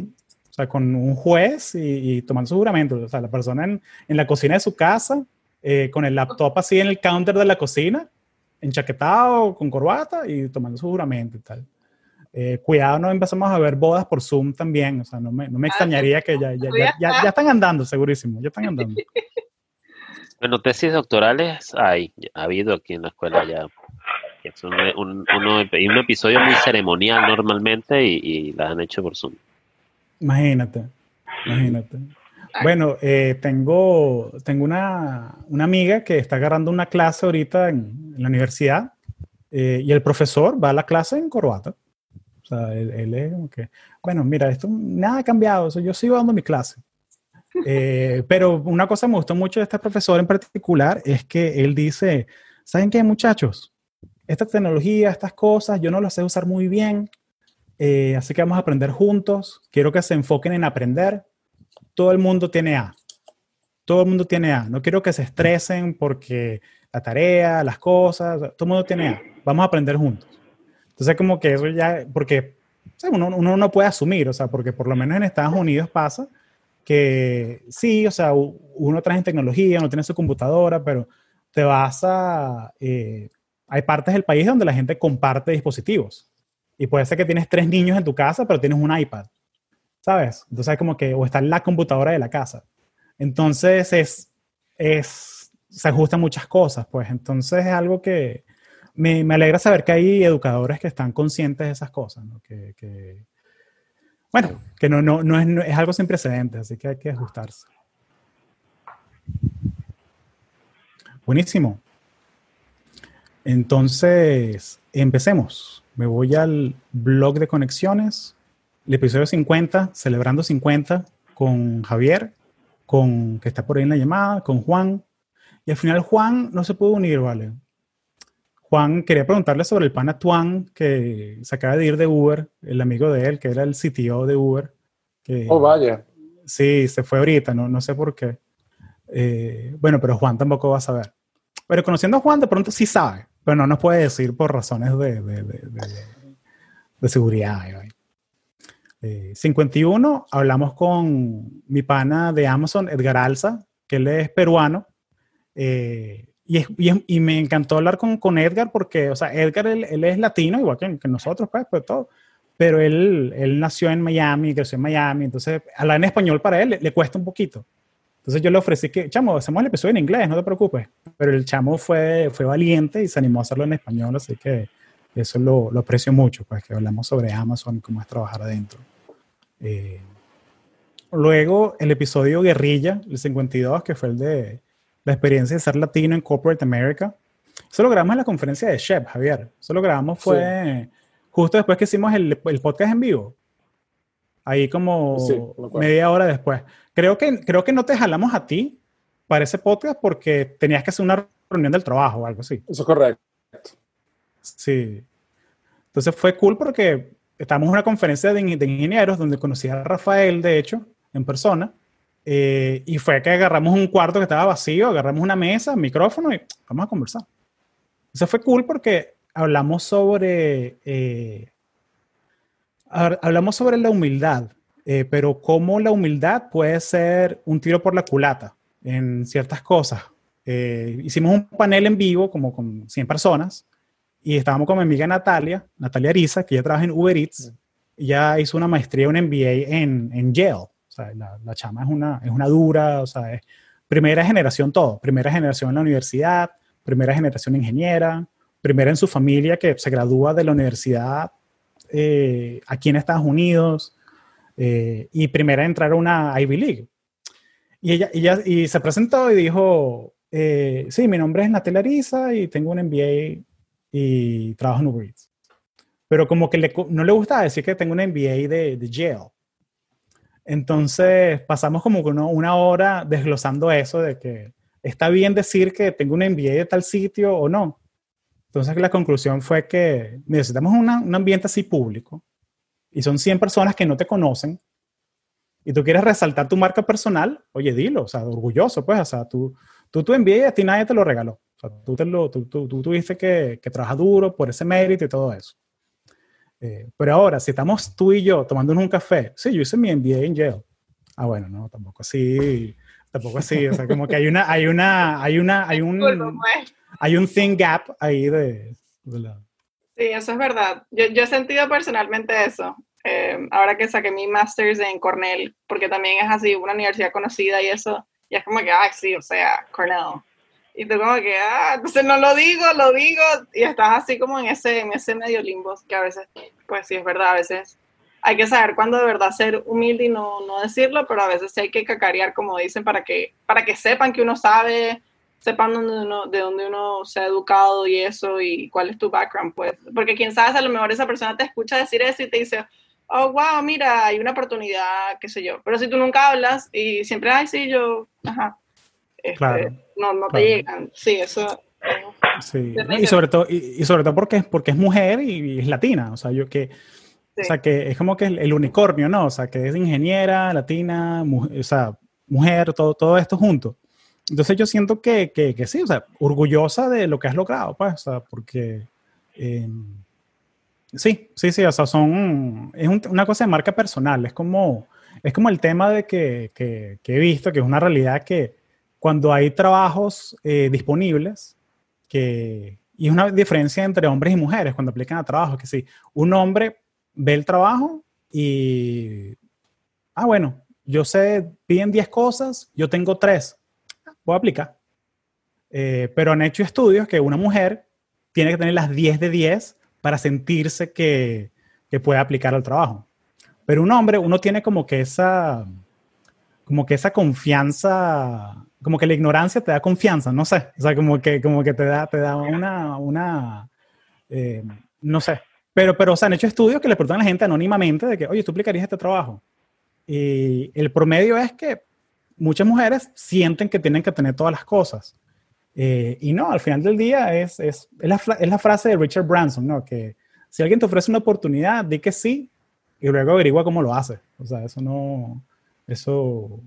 o sea, con un juez y, y tomando su juramento. O sea, la persona en, en la cocina de su casa, eh, con el laptop así en el counter de la cocina, enchaquetado, con corbata y tomando su juramento y tal. Eh, cuidado, no empezamos a ver bodas por Zoom también. O sea, no me, no me extrañaría que ya, ya, ya, ya están andando, segurísimo. Ya están andando. [LAUGHS] Bueno, tesis doctorales hay, ha habido aquí en la escuela ya. Es un, un, uno- un episodio muy ceremonial normalmente y, y la han hecho por Zoom. Imagínate, imagínate. Bueno, eh, tengo, tengo una, una amiga que está agarrando una clase ahorita en, en la universidad eh, y el profesor va a la clase en corbata. O sea, él, él es como que, bueno, mira, esto nada ha cambiado, o sea, yo sigo dando mi clase. Eh, pero una cosa que me gustó mucho de este profesor en particular es que él dice, ¿saben qué, muchachos? Esta tecnología, estas cosas, yo no las sé usar muy bien, eh, así que vamos a aprender juntos. Quiero que se enfoquen en aprender. Todo el mundo tiene A. Todo el mundo tiene A. No quiero que se estresen porque la tarea, las cosas, todo el mundo tiene A. Vamos a aprender juntos. Entonces, como que eso ya, porque o sea, uno, uno no puede asumir, o sea, porque por lo menos en Estados Unidos pasa que sí, o sea, uno trae tecnología, uno tiene su computadora, pero te vas a... eh, hay partes del país donde la gente comparte dispositivos. Y puede ser que tienes tres niños en tu casa, pero tienes un iPad. ¿Sabes? Entonces es como que, o está en la computadora de la casa. Entonces es, es, se ajustan muchas cosas, pues. Entonces es algo que me, me alegra saber que hay educadores que están conscientes de esas cosas, ¿no? Que- bueno, que no, no, no, es, es algo sin precedentes, así que hay que ajustarse. Buenísimo. Entonces, empecemos. Me voy al blog de conexiones, el episodio 50, celebrando 50, con Javier, con que está por ahí en la llamada, con Juan. Y al final Juan no se pudo unir, ¿vale? Juan quería preguntarle sobre el pana Tuan, que se acaba de ir de Uber, el amigo de él, que era el CTO de Uber. Que, Oh, vaya. Sí, se fue ahorita, no, no sé por qué. Eh, bueno, pero Juan tampoco va a saber. Pero conociendo a Juan, de pronto sí sabe, pero no nos puede decir por razones de, de, de, de- seguridad. ¿eh? Eh, 51, hablamos con mi pana de Amazon, Edgar Alza, que él es peruano. eh, y, es- y es- y me encantó hablar con, con Edgar porque, o sea, Edgar, él, él es latino, igual que, que nosotros, pues, pues todo. Pero él, él nació en Miami, creció en Miami, entonces hablar en español para él le, le cuesta un poquito. Entonces yo le ofrecí que, chamo, hacemos el episodio en inglés, no te preocupes. Pero el chamo fue, fue valiente y se animó a hacerlo en español, así que eso lo, lo aprecio mucho, pues que hablamos sobre Amazon y cómo es trabajar adentro. Eh, luego el episodio Guerrilla, el 52, que fue el de la experiencia de ser latino en Corporate America. Eso lo grabamos en la conferencia de Shep, Javier. Eso lo grabamos fue justo después que hicimos el, el podcast en vivo. Ahí como Sí, media hora después. Creo que, creo que no te jalamos a ti para ese podcast porque tenías que hacer una reunión del trabajo o algo así. Eso es correcto. Sí. Entonces fue cool porque estábamos en una conferencia de, de ingenieros donde conocí a Rafael, de hecho, en persona. Eh, y fue que agarramos un cuarto que estaba vacío, agarramos una mesa, micrófono y vamos a conversar. Eso fue cool porque hablamos sobre, eh, hab- hablamos sobre la humildad, eh, pero cómo la humildad puede ser un tiro por la culata en ciertas cosas. Eh, hicimos un panel en vivo como con 100 personas y estábamos con mi amiga Natalia, Natalia Ariza, que ella trabaja en Uber Eats. Ella hizo una maestría, un MBA en, en Yale. La, chama es una, es una dura, o sea, es primera generación todo. Primera generación en la universidad, primera generación ingeniera, primera en su familia que se gradúa de la universidad eh, aquí en Estados Unidos eh, y primera en entrar a una Ivy League. Y ella, y se presentó y dijo, eh, sí, mi nombre es Natalia y tengo un MBA y trabajo en Uber Eats. Pero como que no le gustaba decir que tengo un MBA de, de Yale. Entonces pasamos como una hora desglosando eso de que está bien decir que tengo un MBA de tal sitio o no. Entonces la conclusión fue que necesitamos una- un ambiente así público y son 100 personas que no te conocen y tú quieres resaltar tu marca personal, oye, dilo, o sea, orgulloso, pues, o sea, tú, tú tu MBA y a ti nadie te lo regaló. O sea, tú, te lo, tú, tú- tú tuviste que, que trabajar duro por ese mérito y todo eso. Eh, pero ahora, si estamos tú y yo tomándonos un café, sí, yo hice mi MBA en Yale. Ah, bueno, no, tampoco así, tampoco así, o sea, como que hay una, hay una, hay una, hay un, hay un thin gap ahí de, de la- Sí, eso es verdad. Yo, yo he sentido personalmente eso. eh, ahora que saqué mi master's en Cornell, porque también es así, una universidad conocida y eso, y es como que, ah, sí, o sea, Cornell. Y tú como que, ah, entonces no lo digo, lo digo, y estás así como en ese, en ese medio limbo, que a veces, pues sí es verdad, a veces hay que saber cuándo de verdad ser humilde y no, no decirlo, pero a veces sí hay que cacarear, como dicen, para que, para que sepan que uno sabe, sepan dónde uno, de dónde uno se ha educado y eso, y cuál es tu background, pues. Porque quién sabe, a lo mejor esa persona te escucha decir eso y te dice, oh, wow, mira, hay una oportunidad, qué sé yo. Pero si tú nunca hablas y siempre, ay, sí, yo, ajá. Este, Claro, no, no te claro. llegan. Sí, eso. eh, Sí, Terrible. y sobre todo, y, y sobre todo porque, porque es mujer y, es latina, o sea, yo que, Sí. o sea, que es como que el, el unicornio, ¿no? O sea, que es ingeniera, latina, o sea, mujer, todo, todo esto junto. Entonces yo siento que, que, que sí, o sea, orgullosa de lo que has logrado, pues, o sea, porque eh, sí, sí, sí, o sea, son, es un- una cosa de marca personal, es como, es como el tema de que, que he visto, que es una realidad que cuando hay trabajos eh, disponibles, que, y es una diferencia entre hombres y mujeres cuando aplican a trabajo, que sí, un hombre ve el trabajo y, ah, bueno, yo sé, piden 10 cosas, yo tengo 3, voy a aplicar. Eh, pero han hecho estudios que una mujer tiene que tener las 10 de 10 para sentirse que, que puede aplicar al trabajo. Pero un hombre, uno tiene como que esa, como que esa confianza, como que la ignorancia te da confianza, no sé, o sea, como que, como que te da, te da una, una eh, no sé, pero, pero, o sea, han hecho estudios que le preguntan a la gente anónimamente de que, oye, ¿tú aplicarías este trabajo? Y el promedio es que muchas mujeres sienten que tienen que tener todas las cosas. Eh, y no, al final del día es, es, es, la, es la frase de Richard Branson, ¿no? Que si alguien te ofrece una oportunidad, di que sí y luego averigua cómo lo hace. O sea, eso no, eso,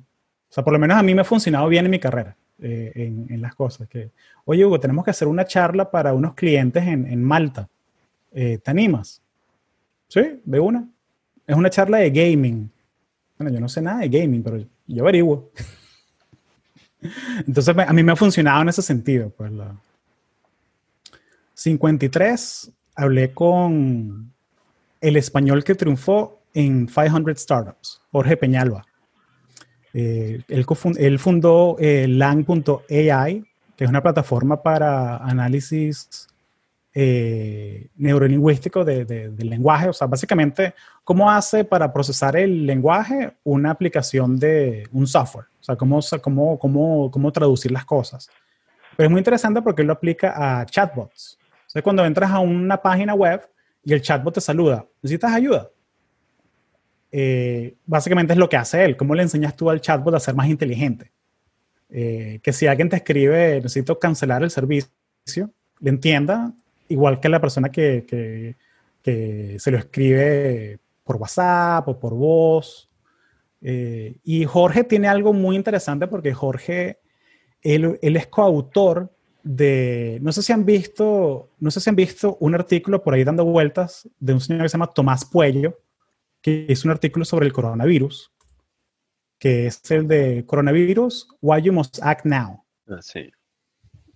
o sea, por lo menos a mí me ha funcionado bien en mi carrera, eh, en, las cosas. Que, oye, Hugo, tenemos que hacer una charla para unos clientes en, en Malta. Eh, ¿Te animas? Sí, de una. Es una charla de gaming. Bueno, yo no sé nada de gaming, pero yo averiguo. [LAUGHS] Entonces, a mí me ha funcionado en ese sentido. Pues la 53, hablé con el español que triunfó en 500 Startups, Jorge Peñalba. Eh, él, él, fundó eh, Lang.ai, que es una plataforma para análisis eh, neurolingüístico de, de, del lenguaje. O sea, básicamente, ¿cómo hace para procesar el lenguaje una aplicación de un software? O sea, cómo, cómo, cómo, cómo traducir las cosas. Pero es muy interesante porque él lo aplica a chatbots. O sea, cuando entras a una página web y el chatbot te saluda, ¿necesitas ayuda? Eh, básicamente es lo que hace él. ¿Cómo le enseñas tú al chatbot a ser más inteligente? Eh, que si alguien te escribe, necesito cancelar el servicio, le entienda, igual que la persona que, que, se lo escribe por WhatsApp o por voz. Eh, y Jorge tiene algo muy interesante porque Jorge, él, él, es coautor de, no sé si han visto, no sé si han visto un artículo por ahí dando vueltas de un señor que se llama Tomás Puello, que es un artículo sobre el coronavirus, que es el de coronavirus, Why You Must Act Now. Ah, sí.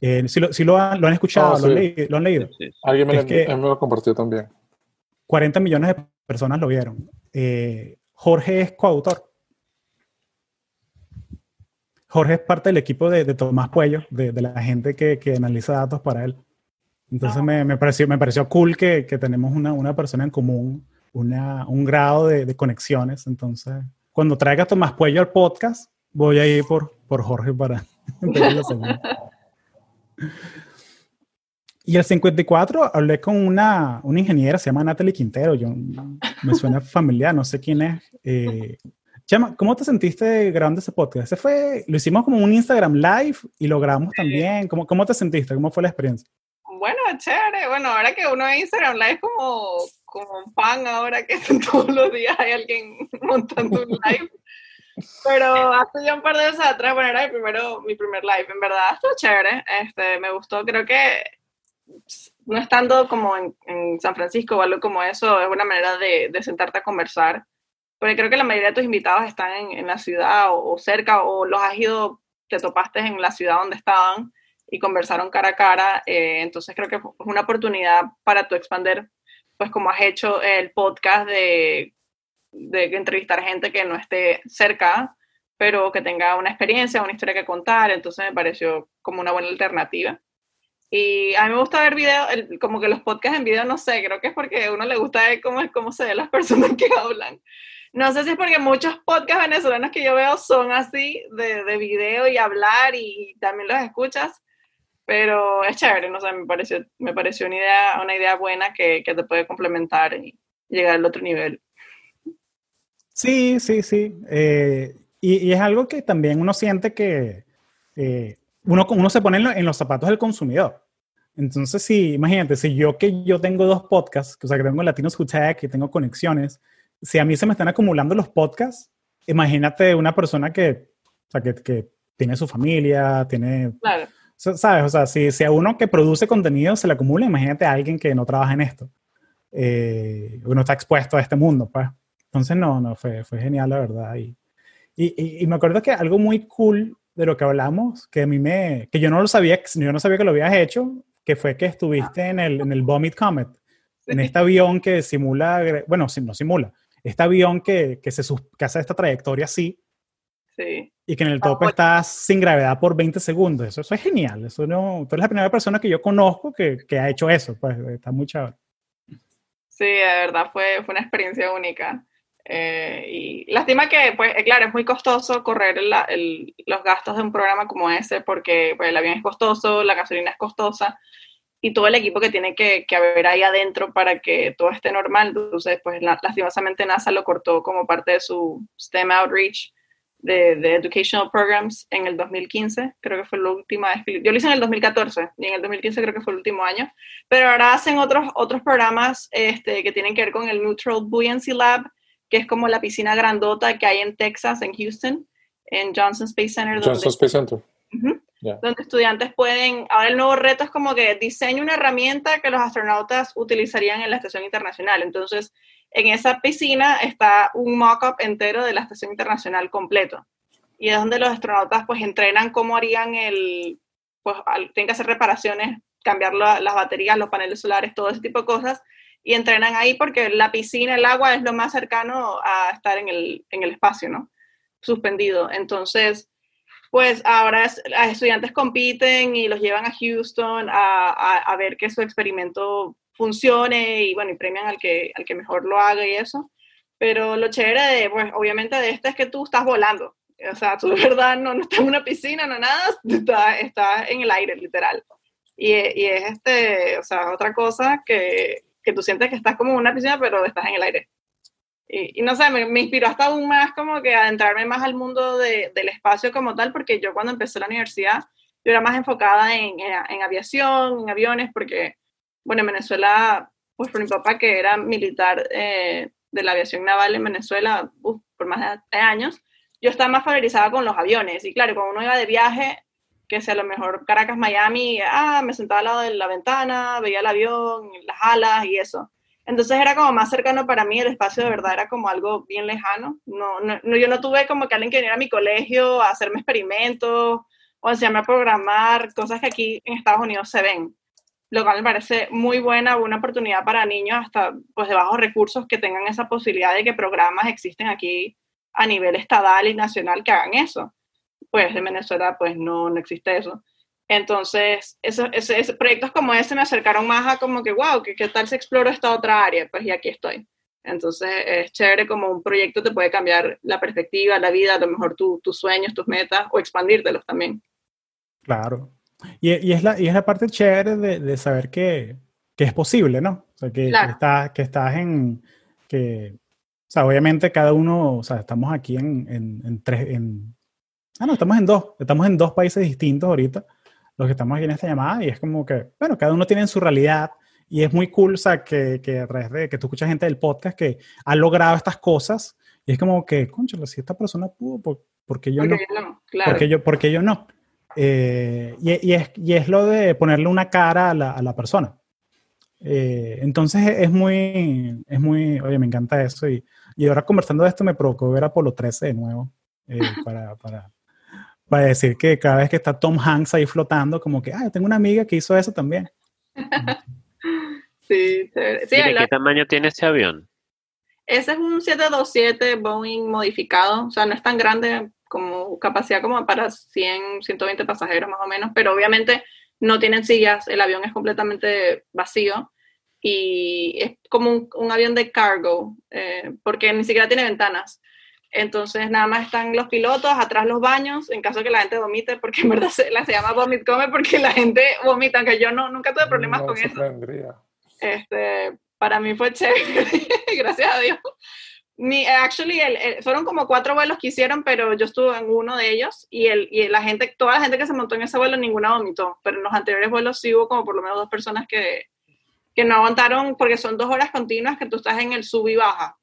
Eh, si lo, si lo, han, lo han escuchado, Oh, lo, han sí. leído, lo, han leído. Sí, sí. Alguien me, Es lo, que- él me lo compartió también. 40 millones de personas lo vieron. Eh, Jorge es coautor. Jorge es parte del equipo de, de Tomás Puello, de, de la gente que, que analiza datos para él. Entonces me, me pareció, me pareció cool que, que tenemos una, una persona en común, una, un grado de, de conexiones. Entonces, cuando traiga a Tomás Puello al podcast, voy a ir por, por Jorge para [LAUGHS] la segunda. Y el 54 hablé con una, una ingeniera, se llama Natalie Quintero, yo, me suena familiar, no sé quién es. Eh, Chama, ¿cómo te sentiste grabando ese podcast? Ese fue, lo hicimos como un Instagram Live y lo grabamos también. ¿Cómo, ¿Cómo te sentiste? ¿Cómo fue la experiencia? Bueno, chévere. Bueno, ahora que uno en Instagram Live como, como un pan, ahora que [LAUGHS] todos los días hay alguien montando un live. Pero hace ya un par de veces atrás, bueno, era mi, primero, mi primer live. En verdad, estuvo chévere. Este, me gustó. Creo que no estando como en, en San Francisco o algo como eso, es una manera de, de sentarte a conversar. Porque creo que la mayoría de tus invitados están en, en la ciudad o, o, cerca o los has ido, te topaste en la ciudad donde estaban y conversaron cara a cara. Eh, entonces creo que es una oportunidad para tu expander, pues como has hecho el podcast de, de entrevistar gente que no esté cerca, pero que tenga una experiencia, una historia que contar, entonces me pareció como una buena alternativa. Y a mí me gusta ver videos, como que los podcasts en video, no sé, creo que es porque a uno le gusta ver cómo, cómo se ven las [LAUGHS] personas que hablan. No sé si es porque muchos podcasts venezolanos que yo veo son así, de, de video y hablar y también los escuchas, pero es chévere, no sé, me pareció, me pareció una idea, una idea buena que, que te puede complementar y llegar al otro nivel. Sí, sí, sí. Eh, y, y, es algo que también uno siente que eh, uno, uno se pone en, los zapatos del consumidor. Entonces, sí, imagínate, si yo que yo tengo dos podcasts, o sea, que tengo Latinos Who que tengo conexiones, si a mí se me están acumulando los podcasts, imagínate una persona que, o sea, que, que tiene su familia, tiene... Claro. ¿Sabes? O sea, si, si, a uno que produce contenido se le acumula, imagínate a alguien que no trabaja en esto. Eh, uno está expuesto a este mundo, pues. Entonces, no, no, fue, fue genial, la verdad. Y, y, y, me acuerdo que algo muy cool de lo que hablamos, que a mí me, que yo no lo sabía, yo no sabía que lo habías hecho, que fue que estuviste en el, en el Vomit Comet, en este avión que simula, bueno, no simula, este avión que, que, se, que hace esta trayectoria así. Sí. Y que en el tope estás sin gravedad por 20 segundos. Eso, eso es genial. Eso no, tú eres la primera persona que yo conozco que, que ha hecho eso. Pues está muy chévere. Sí, de verdad fue, fue una experiencia única. Eh, y lástima que, pues, eh, claro, es muy costoso correr el, el, los gastos de un programa como ese porque pues, el avión es costoso, la gasolina es costosa y todo el equipo que tiene que, que, haber ahí adentro para que todo esté normal. Entonces, pues lastimosamente NASA lo cortó como parte de su STEM Outreach de, de, Educational Programs en el 2015, creo que fue la última vez. Yo lo hice en el 2014 y en el 2015 creo que fue el último año, pero ahora hacen otros, otros programas este, que tienen que ver con el Neutral Buoyancy Lab, que es como la piscina grandota que hay en Texas, en Houston, en Johnson Space Center. Johnson donde, Space Center. Uh -huh, yeah. Donde estudiantes pueden, ahora el nuevo reto es como que diseñe una herramienta que los astronautas utilizarían en la estación internacional. Entonces, en esa piscina está un mock-up entero de la estación internacional completo. Y es donde los astronautas pues entrenan cómo harían el, pues tienen que hacer reparaciones, cambiar la, las baterías, los paneles solares, todo ese tipo de cosas y entrenan ahí porque la piscina, el agua es lo más cercano a estar en el, en el espacio, ¿no? Suspendido. Entonces, pues ahora es, los estudiantes compiten y los llevan a Houston a, a, a, ver que su experimento funcione y bueno, y premian al que, al que mejor lo haga y eso. Pero lo chévere de, pues obviamente de esto es que tú estás volando. O sea, tú de [LAUGHS] verdad no, no estás en una piscina, no nada, estás, estás en el aire, literal. Y, y es este, o sea, otra cosa que, que tú sientes que estás como en una piscina, pero estás en el aire. Y, y no sé, me, me, inspiró hasta aún más como que adentrarme más al mundo de, del espacio como tal, porque yo cuando empecé la universidad, yo era más enfocada en, en, en aviación, en aviones, porque, bueno, en Venezuela, pues por mi papá que era militar eh, de la aviación naval en Venezuela por más de años, yo estaba más familiarizada con los aviones. Y claro, cuando uno iba de viaje, que sea a lo mejor Caracas, Miami, ah, me sentaba al lado de la ventana, veía el avión, las alas y eso. Entonces era como más cercano para mí, el espacio de verdad era como algo bien lejano. No, no, yo no tuve como que alguien que viniera a mi colegio a hacerme experimentos o enseñarme a programar, cosas que aquí en Estados Unidos se ven. Lo cual me parece muy buena, una oportunidad para niños hasta pues de bajos recursos que tengan esa posibilidad de que programas existen aquí a nivel estatal y nacional que hagan eso pues en Venezuela pues no, no existe eso. Entonces, eso, ese, ese, proyectos como ese me acercaron más a como que, wow, ¿qué, qué tal si exploro esta otra área? Pues y aquí estoy. Entonces, es chévere como un proyecto te puede cambiar la perspectiva, la vida, a lo mejor tu, tus sueños, tus metas o expandírtelos también. Claro. Y, y, es, la, y es la parte chévere de, de saber que, que, es posible, ¿no? O sea, que, claro. que, estás, que estás en... Que, o sea, obviamente cada uno, o sea, estamos aquí en, en, en tres, en Ah, no, estamos en dos. Estamos en dos países distintos ahorita, los que estamos aquí en esta llamada, y es como que, bueno, cada uno tiene su realidad, y es muy cool, o sea, que, que a través de que tú escuchas gente del podcast que ha logrado estas cosas, y es como que, concha, si esta persona pudo, ¿por, por qué yo porque no? no claro. ¿Por qué yo, por qué yo no? Eh, y, y, es, y, es, lo de ponerle una cara a la, a la persona. Eh, entonces es muy, es muy, oye, me encanta eso. Y, y ahora conversando de esto me provocó ver Apolo 13 de nuevo. Eh, [LAUGHS] para, para, para decir que cada vez que está Tom Hanks ahí flotando, como que, ah, tengo una amiga que hizo eso también. [LAUGHS] sí, sí ¿De qué tamaño tiene ese avión? Ese es un 727 Boeing modificado, o sea, no es tan grande como capacidad como para 100, 120 pasajeros más o menos, pero obviamente no tienen sillas, el avión es completamente vacío y es como un, un avión de cargo, eh, porque ni siquiera tiene ventanas. Entonces nada más están los pilotos, atrás los baños, en caso de que la gente vomite, porque en verdad se, la, se llama vomit come porque la gente vomita, aunque yo no, nunca tuve problemas No con eso. Este, para mí fue chévere, [LAUGHS] gracias a Dios. Mi, actually, el- el- fueron como cuatro vuelos que hicieron, pero yo estuve en uno de ellos y, el, y la gente, toda la gente que se montó en ese vuelo, ninguna vomitó, pero en los anteriores vuelos sí hubo como por lo menos dos personas que, que no aguantaron porque son dos horas continuas que tú estás en el sub y baja.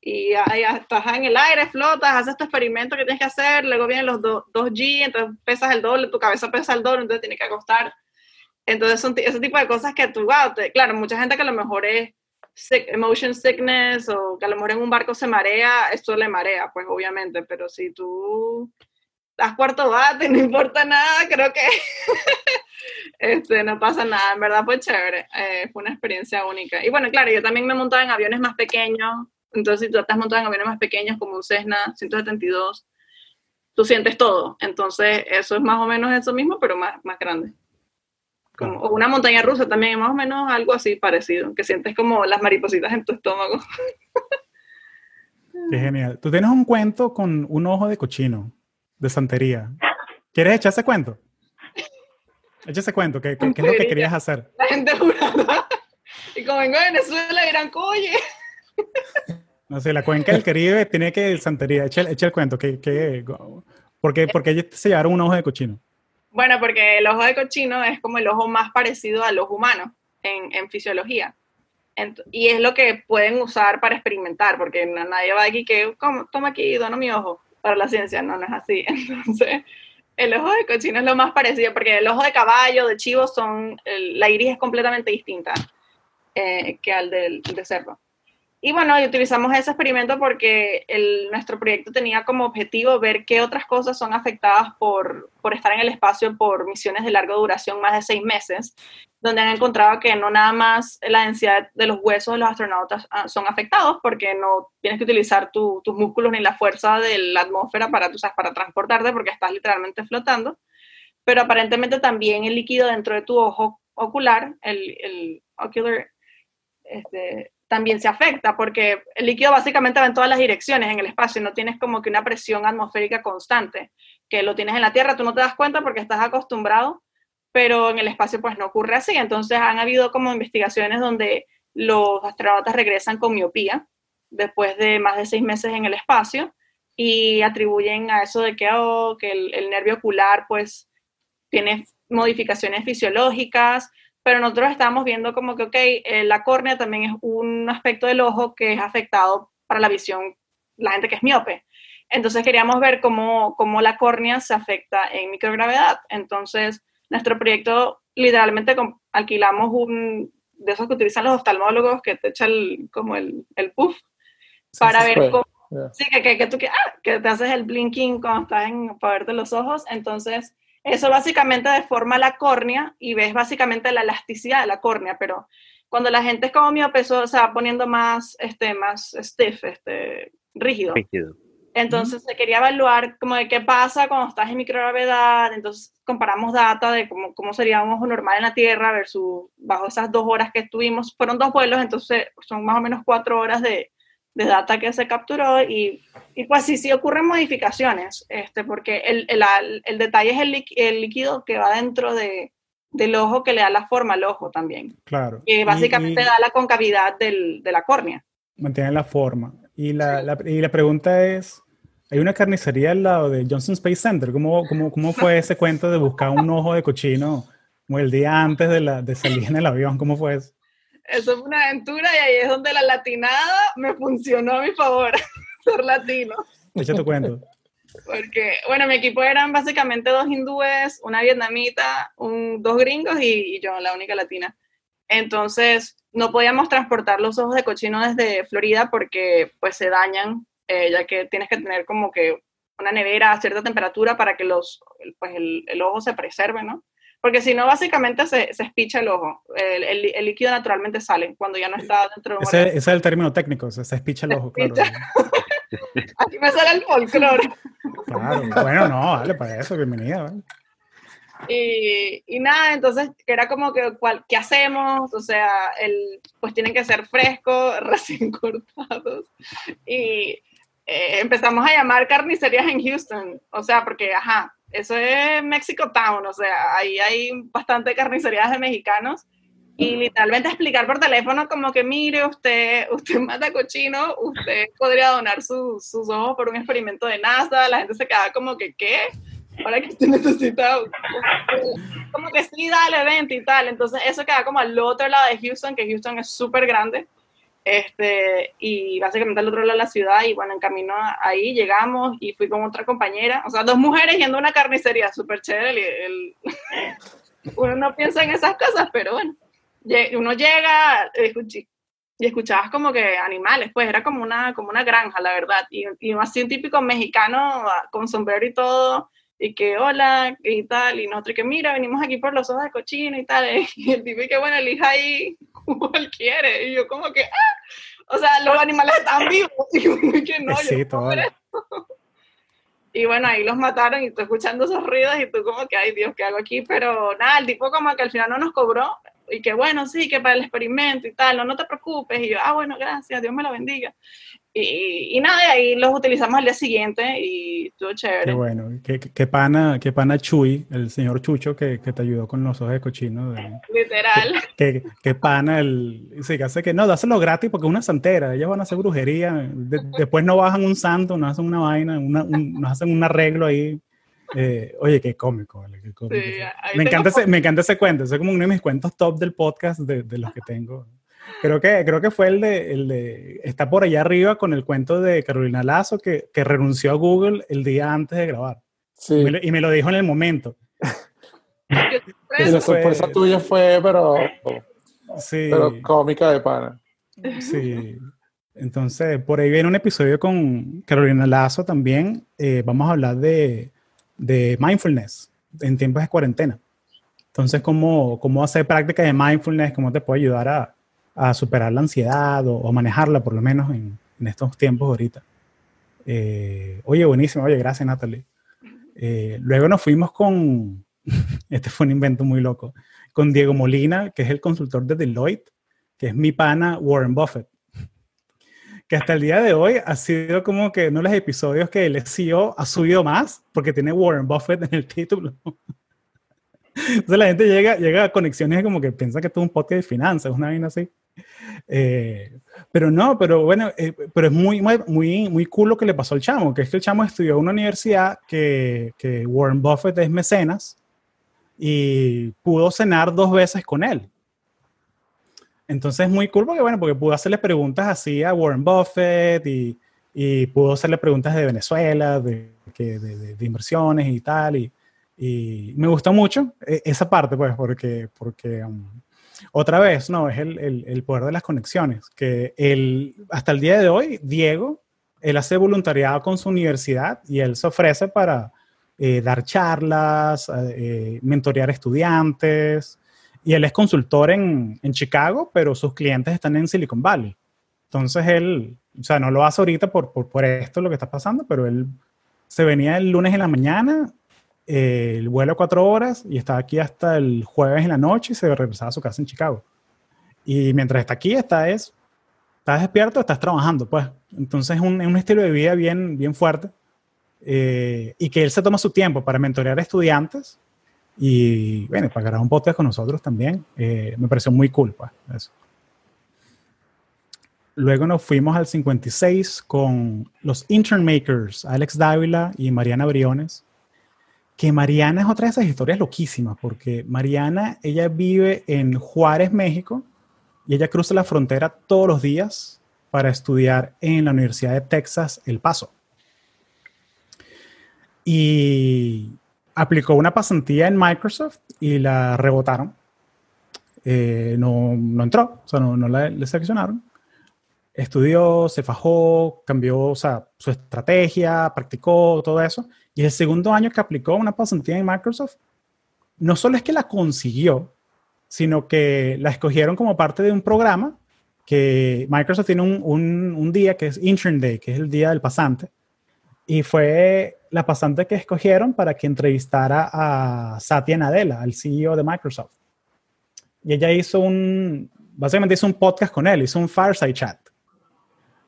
Y ahí estás en el aire, flotas, haces tu experimento que tienes que hacer, luego vienen los do- 2G, entonces pesas el doble, tu cabeza pesa el doble, entonces tienes que acostar. Entonces son ese tipo de cosas que tú, wow, te- claro, mucha gente que a lo mejor es sick- emotion sickness o que a lo mejor en un barco se marea, esto le marea, pues obviamente, pero si tú das cuarto bate, [LAUGHS] no importa nada, creo que [LAUGHS] este, no pasa nada, en verdad fue chévere, eh, fue una experiencia única. Y bueno, claro, yo también me he montado en aviones más pequeños, entonces si tú estás montado en aviones más pequeños como un Cessna 172, tú sientes todo, entonces eso es más o menos eso mismo, pero más, más grande. Como, o una montaña rusa también, más o menos algo así parecido, que sientes como las maripositas en tu estómago. Qué genial. Tú tienes un cuento con un ojo de cochino, de santería. ¿Quieres echar ese cuento? Echa ese cuento, ¿qué, qué- qué es lo que querías hacer? La gente jurando. Y como vengo de Venezuela, dirán, oye, No sé, la cuenca del Caribe tiene que santería. Echa, el- echa el cuento. ¿qué, qué, por, qué, por qué ellos se llevaron un ojo de cochino? Bueno, porque el ojo de cochino es como el ojo más parecido al ojo humano en, en fisiología. Y es lo que pueden usar para experimentar, porque na- nadie va aquí que, "¿Cómo? toma aquí, dona mi ojo para la ciencia. No, no es así. [LAUGHS] Entonces, el ojo de cochino es lo más parecido, porque el ojo de caballo, de chivo, son, la iris es completamente distinta eh, que al del, de cerdo. Y bueno, y utilizamos ese experimento porque el, nuestro proyecto tenía como objetivo ver qué otras cosas son afectadas por, por estar en el espacio por misiones de larga duración, más de seis meses, donde han encontrado que no nada más la densidad de los huesos de los astronautas ah, son afectados, porque no tienes que utilizar tu- tus músculos ni la fuerza de la atmósfera para, tú sabes, para transportarte, porque estás literalmente flotando, pero aparentemente también el líquido dentro de tu ojo ocular, el, el ocular, este, también se afecta porque el líquido básicamente va en todas las direcciones en el espacio, no tienes como que una presión atmosférica constante, que lo tienes en la Tierra, tú no te das cuenta porque estás acostumbrado, pero en el espacio pues no ocurre así. Entonces han habido como investigaciones donde los astronautas regresan con miopía después de más de seis meses en el espacio y atribuyen a eso de que, oh, el nervio ocular pues tiene modificaciones fisiológicas, pero nosotros estamos viendo como que, ok, eh, la córnea también es un aspecto del ojo que es afectado para la visión, la gente que es miope. Entonces queríamos ver cómo, cómo la córnea se afecta en microgravedad. Entonces, nuestro proyecto, literalmente alquilamos un de esos que utilizan los oftalmólogos que te echa el, como el, el puff para sí, ver cómo, ya. Sí, que, que, que tú que, ah, que te haces el blinking cuando estás en, para verte los ojos. Entonces, eso básicamente deforma la córnea y ves básicamente la elasticidad de la córnea, pero cuando la gente es como miope, eso se va poniendo más, este, más stiff, este, rígido. Rígido. Entonces se quería evaluar como de qué pasa cuando estás en microgravedad, entonces comparamos data de cómo, cómo sería un ojo normal en la Tierra versus bajo esas dos horas que estuvimos, fueron dos vuelos, entonces son más o menos cuatro horas de, de data que se capturó y, y pues sí, sí ocurren modificaciones, este, porque el, el, el- detalle es el, el líquido que va dentro de, del ojo que le da la forma al ojo también, Claro. que Y- básicamente y da la concavidad del, de la córnea. mantiene la forma. Y la, la- y la pregunta es, hay una carnicería al lado de Johnson Space Center. ¿Cómo, cómo, cómo fue ese cuento de buscar un ojo de cochino como el día antes de, la, de salir en el avión? ¿Cómo fue eso? Eso fue una aventura y ahí es donde la latinada me funcionó a mi favor, [LAUGHS] ser latino. Echa tu cuento. Porque, bueno, mi equipo eran básicamente dos hindúes, una vietnamita, un, dos gringos y, y yo, la única latina. Entonces, no podíamos transportar los ojos de cochino desde Florida porque pues se dañan, eh, ya que tienes que tener como que una nevera a cierta temperatura para que los, pues el, el ojo se preserve, ¿no? Porque si no, básicamente se, se espicha el ojo. El, el- el líquido naturalmente sale cuando ya no está dentro de un Ese, ese es el término técnico, o sea, se espicha el ojo, claro. Aquí [LAUGHS] me sale el folclore. Claro, bueno, no, vale, para eso, bienvenida. ¿vale? Y, y nada, entonces era como que, ¿cuál, ¿qué hacemos? O sea, el, pues tienen que ser frescos, [LAUGHS] recién cortados. Y eh, empezamos a llamar carnicerías en Houston, o sea, porque, ajá, eso es Mexico Town, o sea, ahí hay bastante carnicerías de mexicanos. Y literalmente explicar por teléfono como que, mire, usted, usted [LAUGHS] mata cochino, usted podría donar su- sus ojos por un experimento de NASA. La gente se quedaba como que, ¿qué? Ahora que usted [LAUGHS] necesita... Como que sí, dale, vente y tal. Entonces eso queda como al otro lado de Houston, que Houston es súper grande. Este, y básicamente al otro lado de la ciudad. Y bueno, en camino ahí llegamos y fui con otra compañera. O sea, dos mujeres yendo a una carnicería, súper chévere. el- el- [LAUGHS] uno no piensa en esas cosas, pero bueno. Uno llega y escuchabas como que animales, pues era como una, como una granja, la verdad. Y, y así un típico mexicano ah, con sombrero y todo, y que hola, y tal, y nosotros que mira, venimos aquí por los ojos de cochino y tal. [LAUGHS] Y el tipo que bueno, elija ahí [LAUGHS] quiere. Y yo como que, ah, o sea, los animales están vivos. [LAUGHS] Y uno que no, yo sí, todo. [LAUGHS] y bueno, ahí los mataron y tú escuchando esos ruidos y tú como que, ay Dios, ¿qué hago aquí? Pero nada, el tipo como que al final no nos cobró y que bueno, sí, que para el experimento y tal, no, no te preocupes. Y yo, ah, bueno, gracias, Dios me lo bendiga. Y, y nada, y ahí los utilizamos al día siguiente y estuvo Qué chévere. bueno. Qué, qué- qué pana, qué pana Chuy, el señor Chucho que, que te ayudó con los ojos de cochino. de- [LAUGHS] Literal. Qué, qué pana el. Sí, que hace que no, dáselo gratis porque es una santera. Ellos van a hacer brujería. de- después no bajan un santo, nos hacen una vaina, una- un- nos hacen un arreglo ahí. Eh, oye, qué cómico, vale, qué cómico. Sí, me, encanta ese, me encanta ese cuento. Ese es como uno de mis cuentos top del podcast de, de los que tengo. Creo que, creo que fue el de, el de. Está por allá arriba con el cuento de Carolina Lazo que, que renunció a Google el día antes de grabar. Sí, Y me lo- y me lo dijo en el momento. [LAUGHS] Y la sorpresa tuya fue, pero, Sí. pero cómica de pana. Sí. Entonces, por ahí viene un episodio con Carolina Lazo también. Eh, vamos a hablar de, de mindfulness en tiempos de cuarentena. Entonces, cómo, cómo hacer práctica de mindfulness, cómo te puede ayudar a, a superar la ansiedad o, o manejarla, por lo menos en, en estos tiempos ahorita. Eh, oye, buenísimo. Oye, gracias, Natalie. Eh, luego nos fuimos con, [LAUGHS] este fue un invento muy loco, con Diego Molina, que es el consultor de Deloitte, que es mi pana Warren Buffett. Que hasta el día de hoy ha sido como que uno de los episodios que el SEO ha subido más porque tiene Warren Buffett en el título. [LAUGHS] Entonces la gente llega, llega a conexiones como que piensa que esto es un podcast de finanzas, una vaina así. Eh, pero no, pero bueno, eh, pero es muy, muy, muy, cool lo que le pasó al chamo, que es que el chamo estudió en una universidad que, que Warren Buffett es mecenas y pudo cenar dos veces con él. Entonces es muy cool porque, bueno, porque pudo hacerle preguntas así a Warren Buffett y, y pudo hacerle preguntas de Venezuela, de, de, de- de inversiones y tal. Y, y me gustó mucho eh, esa parte, pues, porque, porque um, otra vez, no, es el, el- el poder de las conexiones. Que él, hasta el día de hoy, Diego, él hace voluntariado con su universidad y él se ofrece para eh, dar charlas, eh, mentorear estudiantes. Y él es consultor en, en Chicago, pero sus clientes están en Silicon Valley. Entonces él, o sea, no lo hace ahorita por, por, por esto lo que está pasando, pero él se venía el lunes en la mañana, el vuelo cuatro horas y estaba aquí hasta el jueves en la noche y se regresaba a su casa en Chicago. Y mientras está aquí, está es, estás despierto, estás trabajando, pues. Entonces es un, es un estilo de vida bien, bien fuerte eh, y que él se toma su tiempo para mentorear a estudiantes y, bueno, para grabar un podcast con nosotros también. Eh, me pareció muy cool, pues. Luego nos fuimos al 56 con los Intern Makers, Alex Dávila y Mariana Briones. Que Mariana es otra de esas historias loquísimas, porque Mariana, ella vive en Juárez, México, y ella cruza la frontera todos los días para estudiar en la Universidad de Texas, El Paso. Y aplicó una pasantía en Microsoft y la rebotaron. Eh, no, no entró, o sea, no, no la, le seleccionaron estudió, se fajó, cambió o sea, su estrategia, practicó todo eso. Y el segundo año que aplicó una pasantía en Microsoft, no solo es que la consiguió, sino que la escogieron como parte de un programa que Microsoft tiene un, un, día que es Intern Day, que es el día del pasante. y fue la pasante que escogieron para que entrevistara a Satya Nadella, al CEO de Microsoft. Y ella hizo un, básicamente hizo un podcast con él, hizo un fireside chat.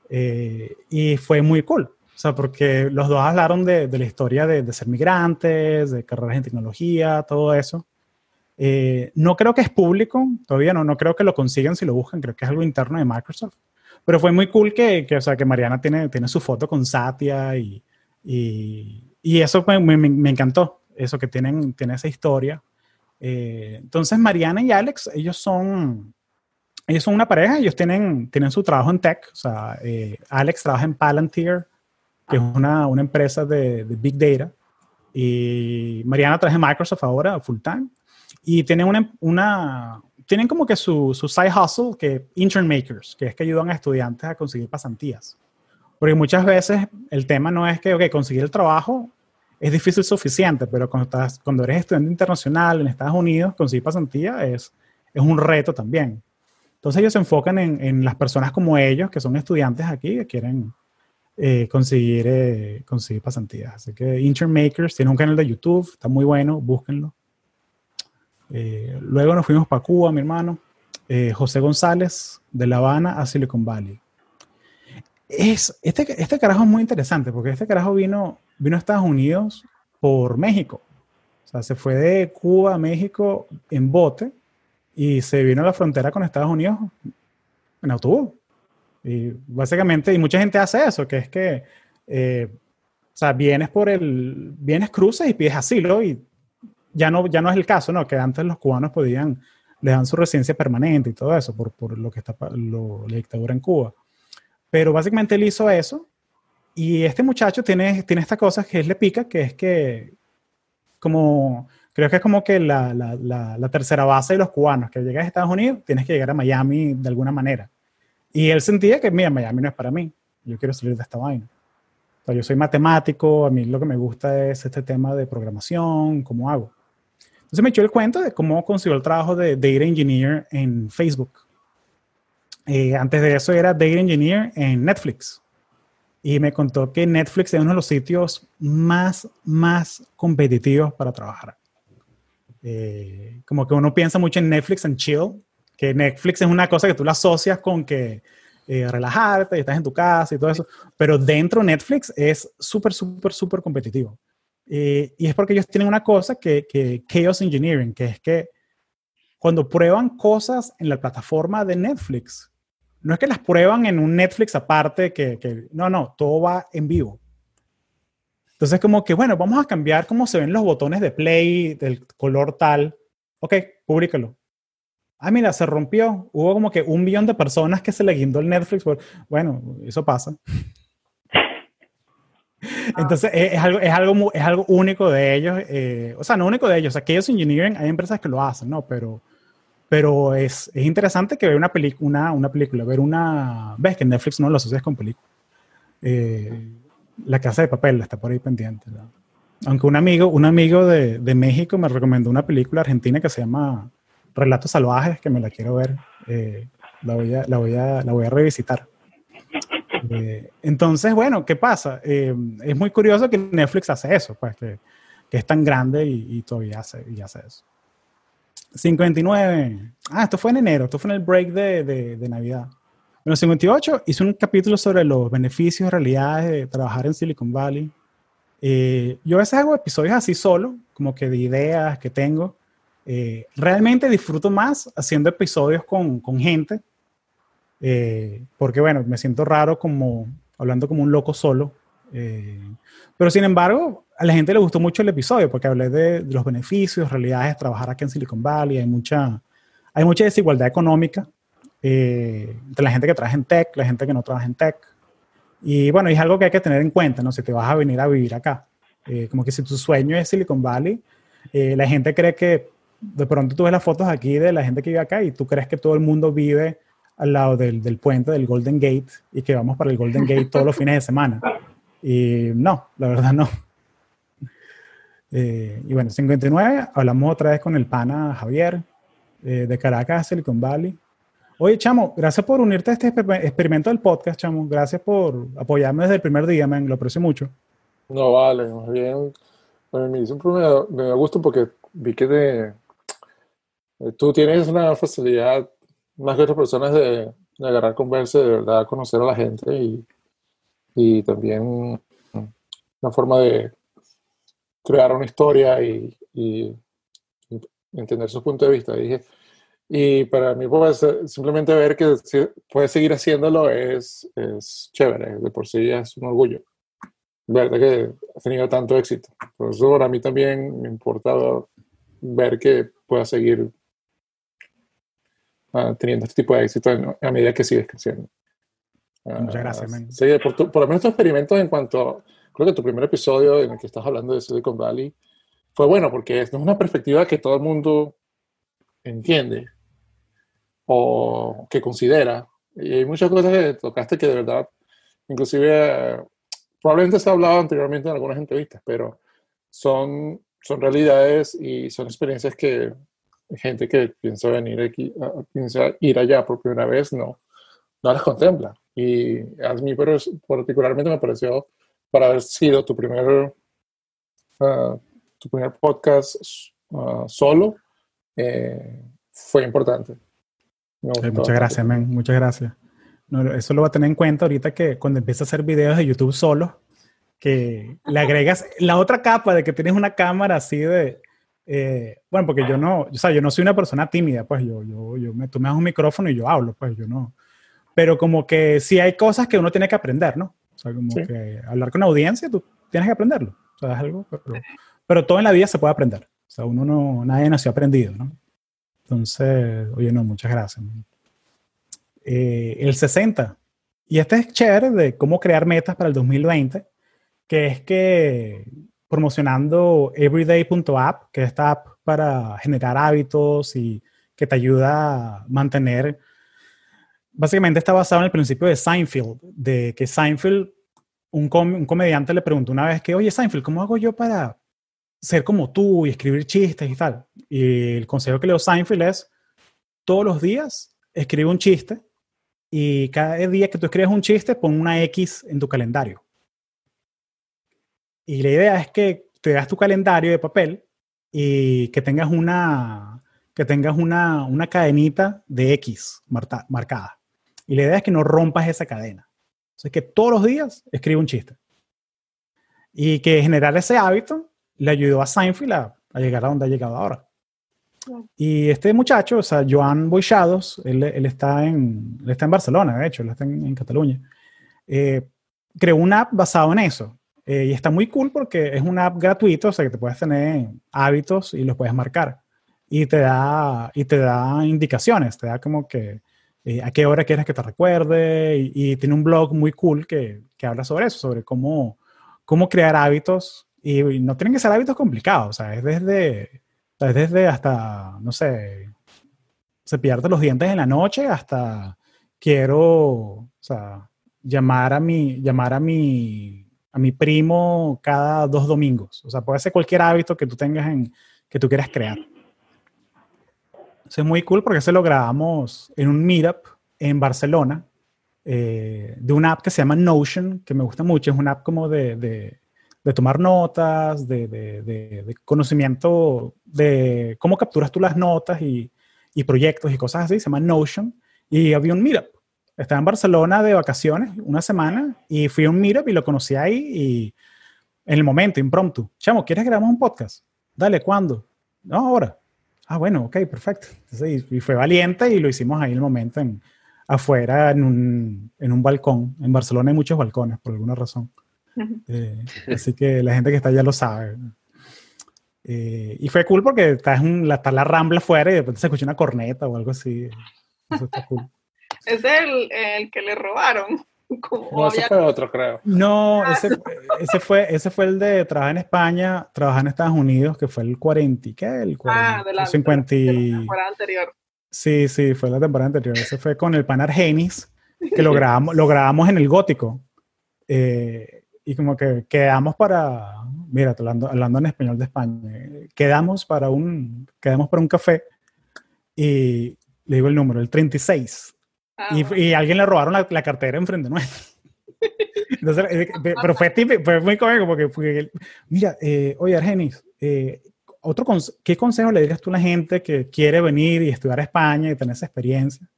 Eh, y fue muy cool, o sea, porque los dos hablaron de, de la historia de, de, ser migrantes, de carreras en tecnología, todo eso. Eh, no creo que es público, todavía no, no creo que lo consigan si lo buscan, creo que es algo interno de Microsoft. Pero fue muy cool que, que o sea, que Mariana tiene, tiene su foto con Satya y, y, y eso me, me, me, encantó, eso que tienen, tiene esa historia. Eh, entonces, Mariana y Alex, ellos son, ellos son una pareja, ellos tienen, tienen su trabajo en tech, o sea, eh, Alex trabaja en Palantir, que es una, una empresa de, de, Big Data, y Mariana trabaja en Microsoft ahora, full time, y tienen una, una tienen como que su, su side hustle, que intern makers, que es que ayudan a estudiantes a conseguir pasantías. Porque muchas veces el tema no es que, ok, conseguir el trabajo es difícil suficiente, pero cuando, estás, cuando eres estudiante internacional en Estados Unidos, conseguir pasantía es, es un reto también. Entonces ellos se enfocan en, en, las personas como ellos, que son estudiantes aquí, que quieren eh, conseguir, eh, conseguir pasantías. Así que Intern Makers tiene un canal de YouTube, está muy bueno, búsquenlo. Eh, luego nos fuimos para Cuba, mi hermano. Eh, José González, de La Habana a Silicon Valley. Es, este, este carajo es muy interesante porque este carajo vino, vino a Estados Unidos por México. O sea, se fue de Cuba a México en bote y se vino a la frontera con Estados Unidos en autobús. Y básicamente, y mucha gente hace eso, que es que, eh, o sea, vienes por el, vienes, cruzas y pides asilo y ya no, ya no es el caso, ¿no? Que antes los cubanos podían, le dan su residencia permanente y todo eso por, por lo que está lo, la dictadura en Cuba. Pero básicamente él hizo eso y este muchacho tiene, tiene esta cosa que es le pica, que es que como, creo que es como que la, la, la, la tercera base de los cubanos, que llegas a Estados Unidos, tienes que llegar a Miami de alguna manera. Y él sentía que, mira, Miami no es para mí, yo quiero salir de esta vaina. O sea, yo soy matemático, a mí lo que me gusta es este tema de programación, cómo hago. Entonces me echó el cuento de cómo consiguió el trabajo de Data Engineer en Facebook. Eh, antes de eso era Data Engineer en Netflix. Y me contó que Netflix es uno de los sitios más, más competitivos para trabajar. Eh, como que uno piensa mucho en Netflix and chill, que Netflix es una cosa que tú la asocias con que eh, relajarte y estás en tu casa y todo eso, pero dentro de Netflix es súper, súper, súper competitivo. Eh, y es porque ellos tienen una cosa que, que Chaos Engineering, que es que cuando prueban cosas en la plataforma de Netflix, no es que las prueban en un Netflix aparte, que, que no, no, todo va en vivo. Entonces, como que, bueno, vamos a cambiar cómo se ven los botones de play, del color tal. Ok, públicalo. Ah, mira, se rompió. Hubo como que un millón de personas que se le guindó el Netflix. Bueno, eso pasa. [LAUGHS] Entonces, es, es, algo, es, algo, es algo único de ellos. Eh, o sea, no único de ellos. O sea, que ellos engineering, hay empresas que lo hacen, ¿no? Pero, pero es, es interesante que ver una, una, una película, ver una... Ves que Netflix no lo asocias con película. Eh, la Casa de Papel está por ahí pendiente. ¿no? Aunque un amigo, un amigo de, de, México me recomendó una película argentina que se llama Relatos Salvajes, que me la quiero ver. Eh, la, voy a, la, voy a, la voy a revisitar. Eh, entonces, bueno, ¿qué pasa? Eh, es muy curioso que Netflix hace eso, pues que, que es tan grande y, y todavía hace, y hace eso. 59. Ah, esto fue en enero, esto fue en el break de, de, de Navidad. En los 58 hice un capítulo sobre los beneficios y realidades de trabajar en Silicon Valley. Eh, yo a veces hago episodios así solo, como que de ideas que tengo. Eh, realmente disfruto más haciendo episodios con, con gente eh, porque bueno, me siento raro como hablando como un loco solo. Eh, pero sin embargo, a la gente le gustó mucho el episodio porque hablé de, de, los beneficios, realidades de trabajar aquí en Silicon Valley. Hay mucha, hay mucha desigualdad económica eh, entre la gente que trabaja en tech, la gente que no trabaja en tech. Y bueno, es algo que hay que tener en cuenta, ¿no? Si te vas a venir a vivir acá. Eh, como que si tu sueño es Silicon Valley, eh, la gente cree que de pronto tú ves las fotos aquí de la gente que vive acá y tú crees que todo el mundo vive al lado del, del, puente del Golden Gate y que vamos para el Golden Gate todos los fines de semana. Y no, la verdad no. Eh, y bueno, 59, hablamos otra vez con el pana Javier eh, de Caracas, Silicon Valley. Oye, Chamo, gracias por unirte a este experimento del podcast, Chamo. Gracias por apoyarme desde el primer día, man. Lo aprecio mucho. No vale, más bien. Me gusto porque vi que te, tú tienes una facilidad más que otras personas de, de agarrar conversa, de verdad conocer a la gente y, y también una forma de crear una historia y, entender su punto de vista. Dije, y para mí eh, simplemente ver que puedes seguir haciéndolo es, es chévere, de por sí es un orgullo. Verdad que has tenido tanto éxito. Por eso para mí también me importa ver que puedas seguir ah, teniendo este tipo de éxito en- a medida que sigues creciendo. Muchas Ah, gracias, man. Sí, por, tu- por lo menos tus experimentos en cuanto, creo que tu primer episodio en el que estás hablando de Silicon Valley fue bueno porque es una perspectiva que todo el mundo entiende o que considera. Y hay muchas cosas que tocaste que de verdad, inclusive, probablemente se ha hablado anteriormente en algunas entrevistas, pero son, son realidades y son experiencias que gente que piensa venir aquí, a- piensa ir allá por primera vez, no, no las contempla. Y a mí pero particularmente me pareció, para haber sido tu primer, ah, tu primer podcast ah, solo, eh, fue importante. Gustó muchas gracias, men, muchas gracias. No, eso lo voy a tener en cuenta ahorita que cuando empieces a hacer videos de YouTube solo, que le agregas la otra capa de que tienes una cámara así de... eh, bueno, porque yo no, o sea, yo no soy una persona tímida, pues yo, yo, yo me, tú me das un micrófono y yo hablo, pues yo no. Pero como que sí hay cosas que uno tiene que aprender, ¿no? O sea, como Sí. que hablar con audiencia, tú tienes que aprenderlo. O sea, es algo, pero, pero todo en la vida se puede aprender. O sea, uno no, nadie nació aprendido, ¿no? Entonces, oye, no, muchas gracias. Eh, el 60. Y este es chévere de cómo crear metas para el 2020, que es que promocionando everyday.app, que es esta app para generar hábitos y que te ayuda a mantener, básicamente está basado en el principio de Seinfeld, de que Seinfeld, un, com- un comediante le preguntó una vez que, oye Seinfeld, ¿cómo hago yo para ser como tú y escribir chistes y tal? Y el consejo que le dio Seinfeld es, todos los días escribe un chiste y cada día que tú escribes un chiste pon una X en tu calendario. Y la idea es que te das tu calendario de papel y que tengas una, que tengas una, una cadenita de X marta- marcada. Y la idea es que no rompas esa cadena. Entonces, que todos los días escribe un chiste. Y que generar ese hábito le ayudó a Seinfeld a, a llegar a donde ha llegado ahora. Y este muchacho, o sea, Joan Boixados, él, él está, en, él está en Barcelona, de hecho, él está en, en Cataluña, eh, creó una app basada en eso. Eh, y está muy cool porque es una app gratuita, o sea, que te puedes tener hábitos y los puedes marcar. Y te da, y te da indicaciones, te da como que eh, a qué hora quieres que te recuerde. Y, tiene un blog muy cool que, que habla sobre eso, sobre cómo, cómo crear hábitos. Y, y no tienen que ser hábitos complicados, o sea, es desde, es desde hasta, no sé, cepillarte los dientes en la noche hasta quiero, o sea, llamar a mi, llamar a mi, a mi primo cada dos domingos. O sea, puede ser cualquier hábito que tú tengas en, que tú quieras crear. Eso es muy cool porque se lo grabamos en un meetup en Barcelona eh, de una app que se llama Notion, que me gusta mucho. Es una app como de, de, de tomar notas, de, de, conocimiento de cómo capturas tú las notas y, y proyectos y cosas así. Se llama Notion. Y había un meetup. Estaba en Barcelona de vacaciones una semana y fui a un meetup y lo conocí ahí y en el momento, impromptu. Chamo, ¿quieres grabamos un podcast? Dale, ¿cuándo? No, ahora. Ah, bueno, ok, perfecto. Entonces, y, y fue valiente y lo hicimos ahí en el momento, en, afuera, en un, en un balcón. En Barcelona hay muchos balcones, por alguna razón. Eh, así que la gente que está allá lo sabe. Eh, y fue cool porque está, en la, está la rambla afuera y de repente se escucha una corneta o algo así. Eso está cool. Es el, el que le robaron. [LAUGHS] Como No, ese había- fue otro, creo. No, ese, ese, fue, ese fue el de trabajar en España, trabajar en Estados Unidos, que fue el 40, y ¿qué? El 40, Ah, adelante. 50 de la temporada anterior. Sí, sí, fue la temporada anterior. Ese fue con el pan Argenis, que lo [LAUGHS] grabamos, lo grabamos en el gótico. Eh, y como que quedamos para, mira, hablando, hablando en español de España, eh, quedamos para un, quedamos para un café y le digo el número, el 36. Ah, Y, bueno. y a alguien le robaron la, la cartera enfrente nuestro. [LAUGHS] Entonces, eh, pe- pero fue, típico, fue muy cómico porque, porque mira, eh, oye, Argenis, eh, otro conse- ¿qué consejo le dirías tú a la gente que quiere venir y estudiar a España y tener esa experiencia?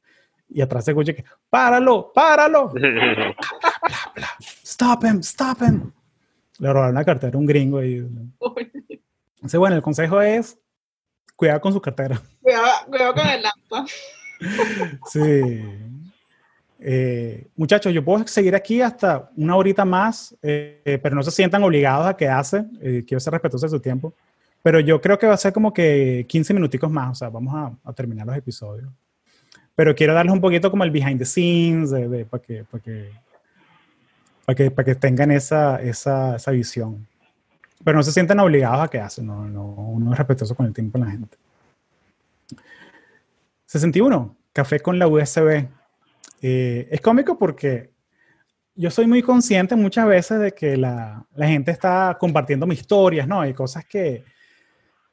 Y atrás se escucha que, páralo, páralo, [LAUGHS] stop him, stop him. Le robaron la cartera a un gringo y... Entonces, bueno, el consejo es, cuidado con su cartera. Cuidado, cuidado con el laptop. [LAUGHS] Sí. Eh, muchachos, yo puedo seguir aquí hasta una horita más, eh, pero no se sientan obligados a quedarse. Eh, quiero ser respetuoso de su tiempo. Pero yo creo que va a ser como que 15 minuticos más, o sea, vamos a, a terminar los episodios. Pero quiero darles un poquito como el behind the scenes, de, de- para que, para que, para que, que tengan esa, esa, esa visión. Pero no se sientan obligados a quedarse, no, no, uno es respetuoso con el tiempo de la gente. 61, café con la USB. Eh, es cómico porque yo soy muy consciente muchas veces de que la, la gente está compartiendo mis historias, ¿no? Hay cosas que,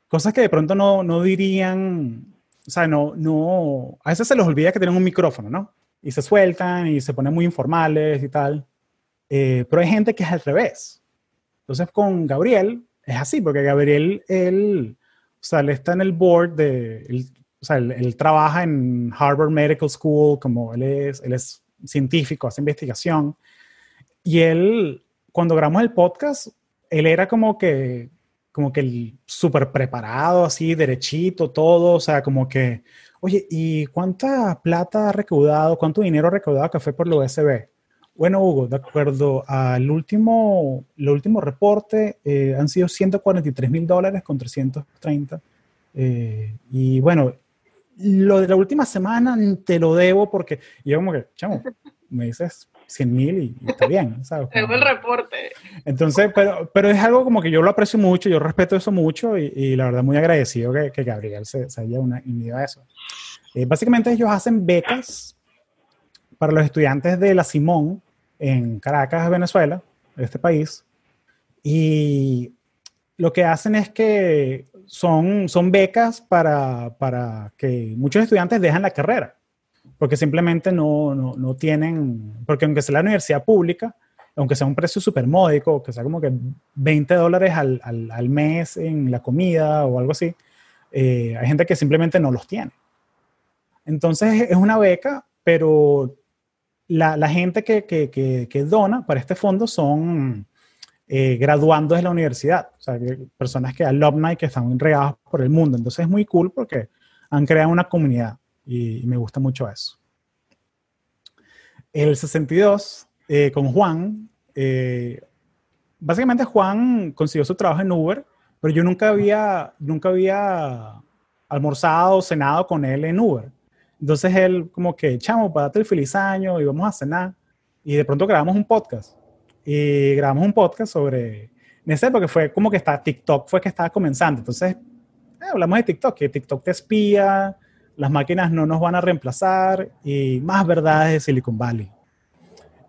cosas que de pronto no, no dirían, o sea, no, no, a veces se les olvida que tienen un micrófono, ¿no? Y se sueltan y se ponen muy informales y tal. Eh, pero hay gente que es al revés. Entonces con Gabriel es así, porque Gabriel, él, o sea, él está en el board de, él- o sea, él, trabaja en Harvard Medical School, como él es, él es científico, hace investigación. Y él, cuando grabamos el podcast, él era como que, como que el súper preparado, así, derechito, todo, o sea, como que, oye, ¿y cuánta plata ha recaudado, cuánto dinero ha recaudado Café por la USB? Bueno, Hugo, de acuerdo al último, el último reporte, eh, han sido 143 mil dólares con 330. Eh, y bueno, lo de la última semana te lo debo porque y yo como que, chamo, me dices 100 mil y, y está bien, ¿sabes? [LAUGHS] Tengo el reporte. Entonces, pero, pero es algo como que yo lo aprecio mucho, yo respeto eso mucho y, y la verdad muy agradecido que, que Gabriel se, se haya unido a eso. Eh, básicamente ellos hacen becas para los estudiantes de la Simón en Caracas, Venezuela, este país. Y lo que hacen es que son, son becas para, para que muchos estudiantes dejan la carrera, porque simplemente no, no, no tienen, porque aunque sea la universidad pública, aunque sea un precio súper módico, que sea como que 20 dólares al, al, al mes en la comida o algo así, eh, hay gente que simplemente no los tiene. Entonces es una beca, pero la, la gente que, que, que dona para este fondo son eh, graduandos de la universidad, o sea, personas que alumni que están regados por el mundo. Entonces es muy cool porque han creado una comunidad y, me gusta mucho eso. El 62, eh, con Juan, eh, básicamente Juan consiguió su trabajo en Uber, pero yo nunca había, nunca había almorzado o cenado con él en Uber. Entonces él como que, chamo, para el feliz año y vamos a cenar. Y de pronto grabamos un podcast. Y grabamos un podcast sobre, esa época fue como que está, TikTok fue que estaba comenzando. Entonces, eh, hablamos de TikTok, que TikTok te espía, las máquinas no nos van a reemplazar y más verdades de Silicon Valley.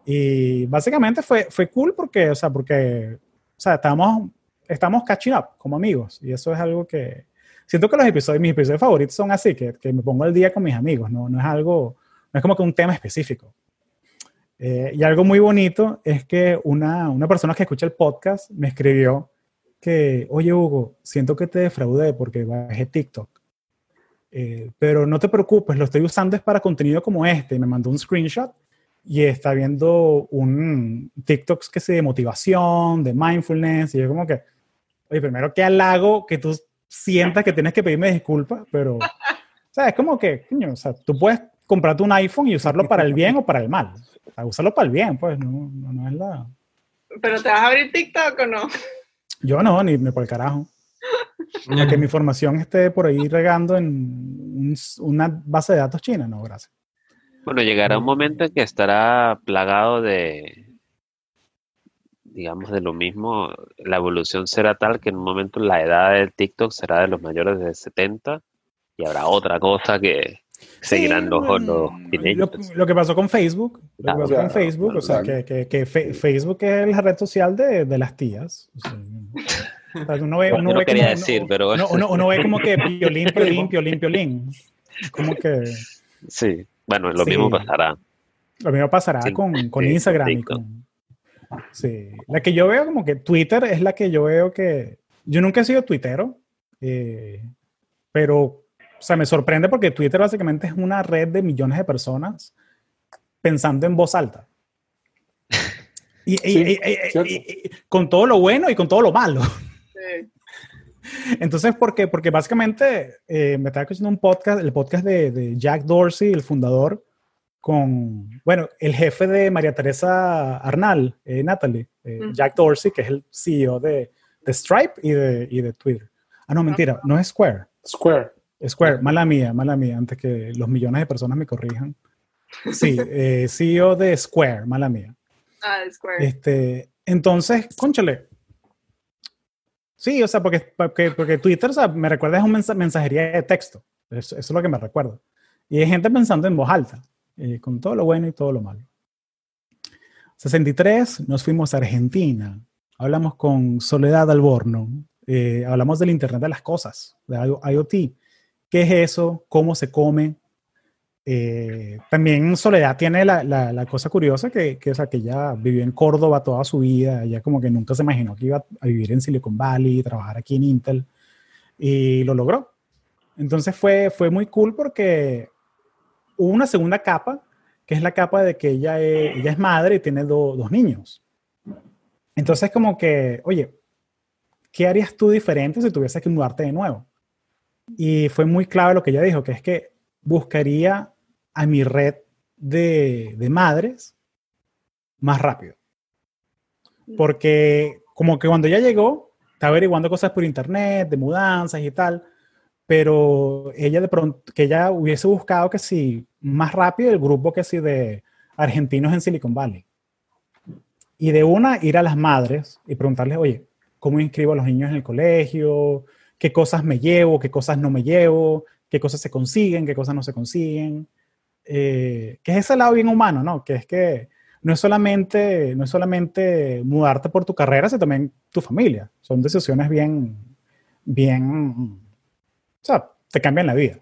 Y básicamente fue, fue cool porque, o sea, porque, o sea, estamos, estamos catching up como amigos y eso es algo que, siento que los episodios, mis episodios favoritos son así, que, que me pongo al día con mis amigos, no, no es algo, no es como que un tema específico. Eh, y algo muy bonito es que una, una persona que escucha el podcast me escribió que, oye Hugo, siento que te defraudé porque bajé TikTok. Eh, pero no te preocupes, lo estoy usando es para contenido como este. Me mandó un screenshot y está viendo un TikToks que se de motivación, de mindfulness. Y yo como que, oye, primero que halago que tú sientas que tienes que pedirme disculpas, pero, o como que, o sea, tú puedes comprarte un iPhone y usarlo para el bien o para el mal. O sea, usarlo para el bien, pues, no, no, no es la... ¿Pero te vas a abrir TikTok o no? Yo no, ni, ni por el carajo. Para que mi información esté por ahí regando en un- una base de datos china, no, gracias. Bueno, llegará un momento en que estará plagado de, digamos, de lo mismo. La evolución será tal que en un momento la edad del TikTok será de los mayores de 70 y habrá otra cosa que seguirán Sí, los, los lo, lo que pasó con Facebook, lo que pasó claro, con Facebook, o sea, que, que, que Fe- Facebook es la red social de, de las tías. O sea, o sea, uno ve, uno no ve quería como- decir, uno- pero- uno, uno- uno ve como que [LAUGHS] piolín, piolín, piolín, piolín. Como que Sí, bueno, lo Sí. mismo pasará. lo mismo pasará Sí, con, con sí, Instagram y con, Sí, la que yo veo como que Twitter es la que yo veo que... Yo nunca he sido tuitero, eh, pero, o sea, me sorprende porque Twitter básicamente es una red de millones de personas pensando en voz alta. Y, y- Sí, y- y- cierto. y- y- con todo lo bueno y con todo lo malo. Sí. [LAUGHS] Entonces, ¿por qué? Porque básicamente eh, me estaba escuchando un podcast, el podcast de, de Jack Dorsey, el fundador, con, bueno, el jefe de María Teresa Arnal, eh, Natalie, eh. Jack Dorsey, que es el CEO de, de Stripe y de, y de Twitter. Ah, no, mentira, no es Square. Square. Square, mala mía, mala mía, antes que los millones de personas me corrijan. Sí, [LAUGHS] eh, CEO de Square, mala mía. Ah, de Square. Este, entonces, conchale. Sí, o sea, porque, porque, porque Twitter, o sea, me recuerda es una mensajería de texto. Eso, eso es lo que me recuerda. Y hay gente pensando en voz alta, eh, con todo lo bueno y todo lo malo. 63, nos fuimos a Argentina. Hablamos con Soledad Alborno. eh, hablamos del Internet de las Cosas, de IoT. ¿Qué es eso? ¿Cómo se come? Eh, también Soledad tiene la, la- la cosa curiosa que, que, o que ella vivió en Córdoba toda su vida, ella como que nunca se imaginó que iba a vivir en Silicon Valley, trabajar aquí en Intel, y lo logró. Entonces fue, fue muy cool porque hubo una segunda capa, que es la capa de que ella es, ella es madre y tiene do- dos niños. Entonces como que, oye, ¿qué harías tú diferente si tuvieses que mudarte de nuevo? Y fue muy clave lo que ella dijo, que es que buscaría a mi red de, de madres más rápido. Porque como que cuando ella llegó, estaba averiguando cosas por internet, de mudanzas y tal, pero ella de pronto, que ella hubiese buscado que sí, más rápido el grupo que sí de argentinos en Silicon Valley. Y de una, ir a las madres y preguntarles, oye, ¿cómo inscribo a los niños en el colegio? ¿Qué cosas me llevo? ¿Qué cosas no me llevo? ¿Qué cosas se consiguen? ¿Qué cosas no se consiguen? Eh, que es ese lado bien humano, ¿no? Que es que no es solamente, no es solamente mudarte por tu carrera, sino también tu familia. Son decisiones bien, bien, o sea, te cambian la vida.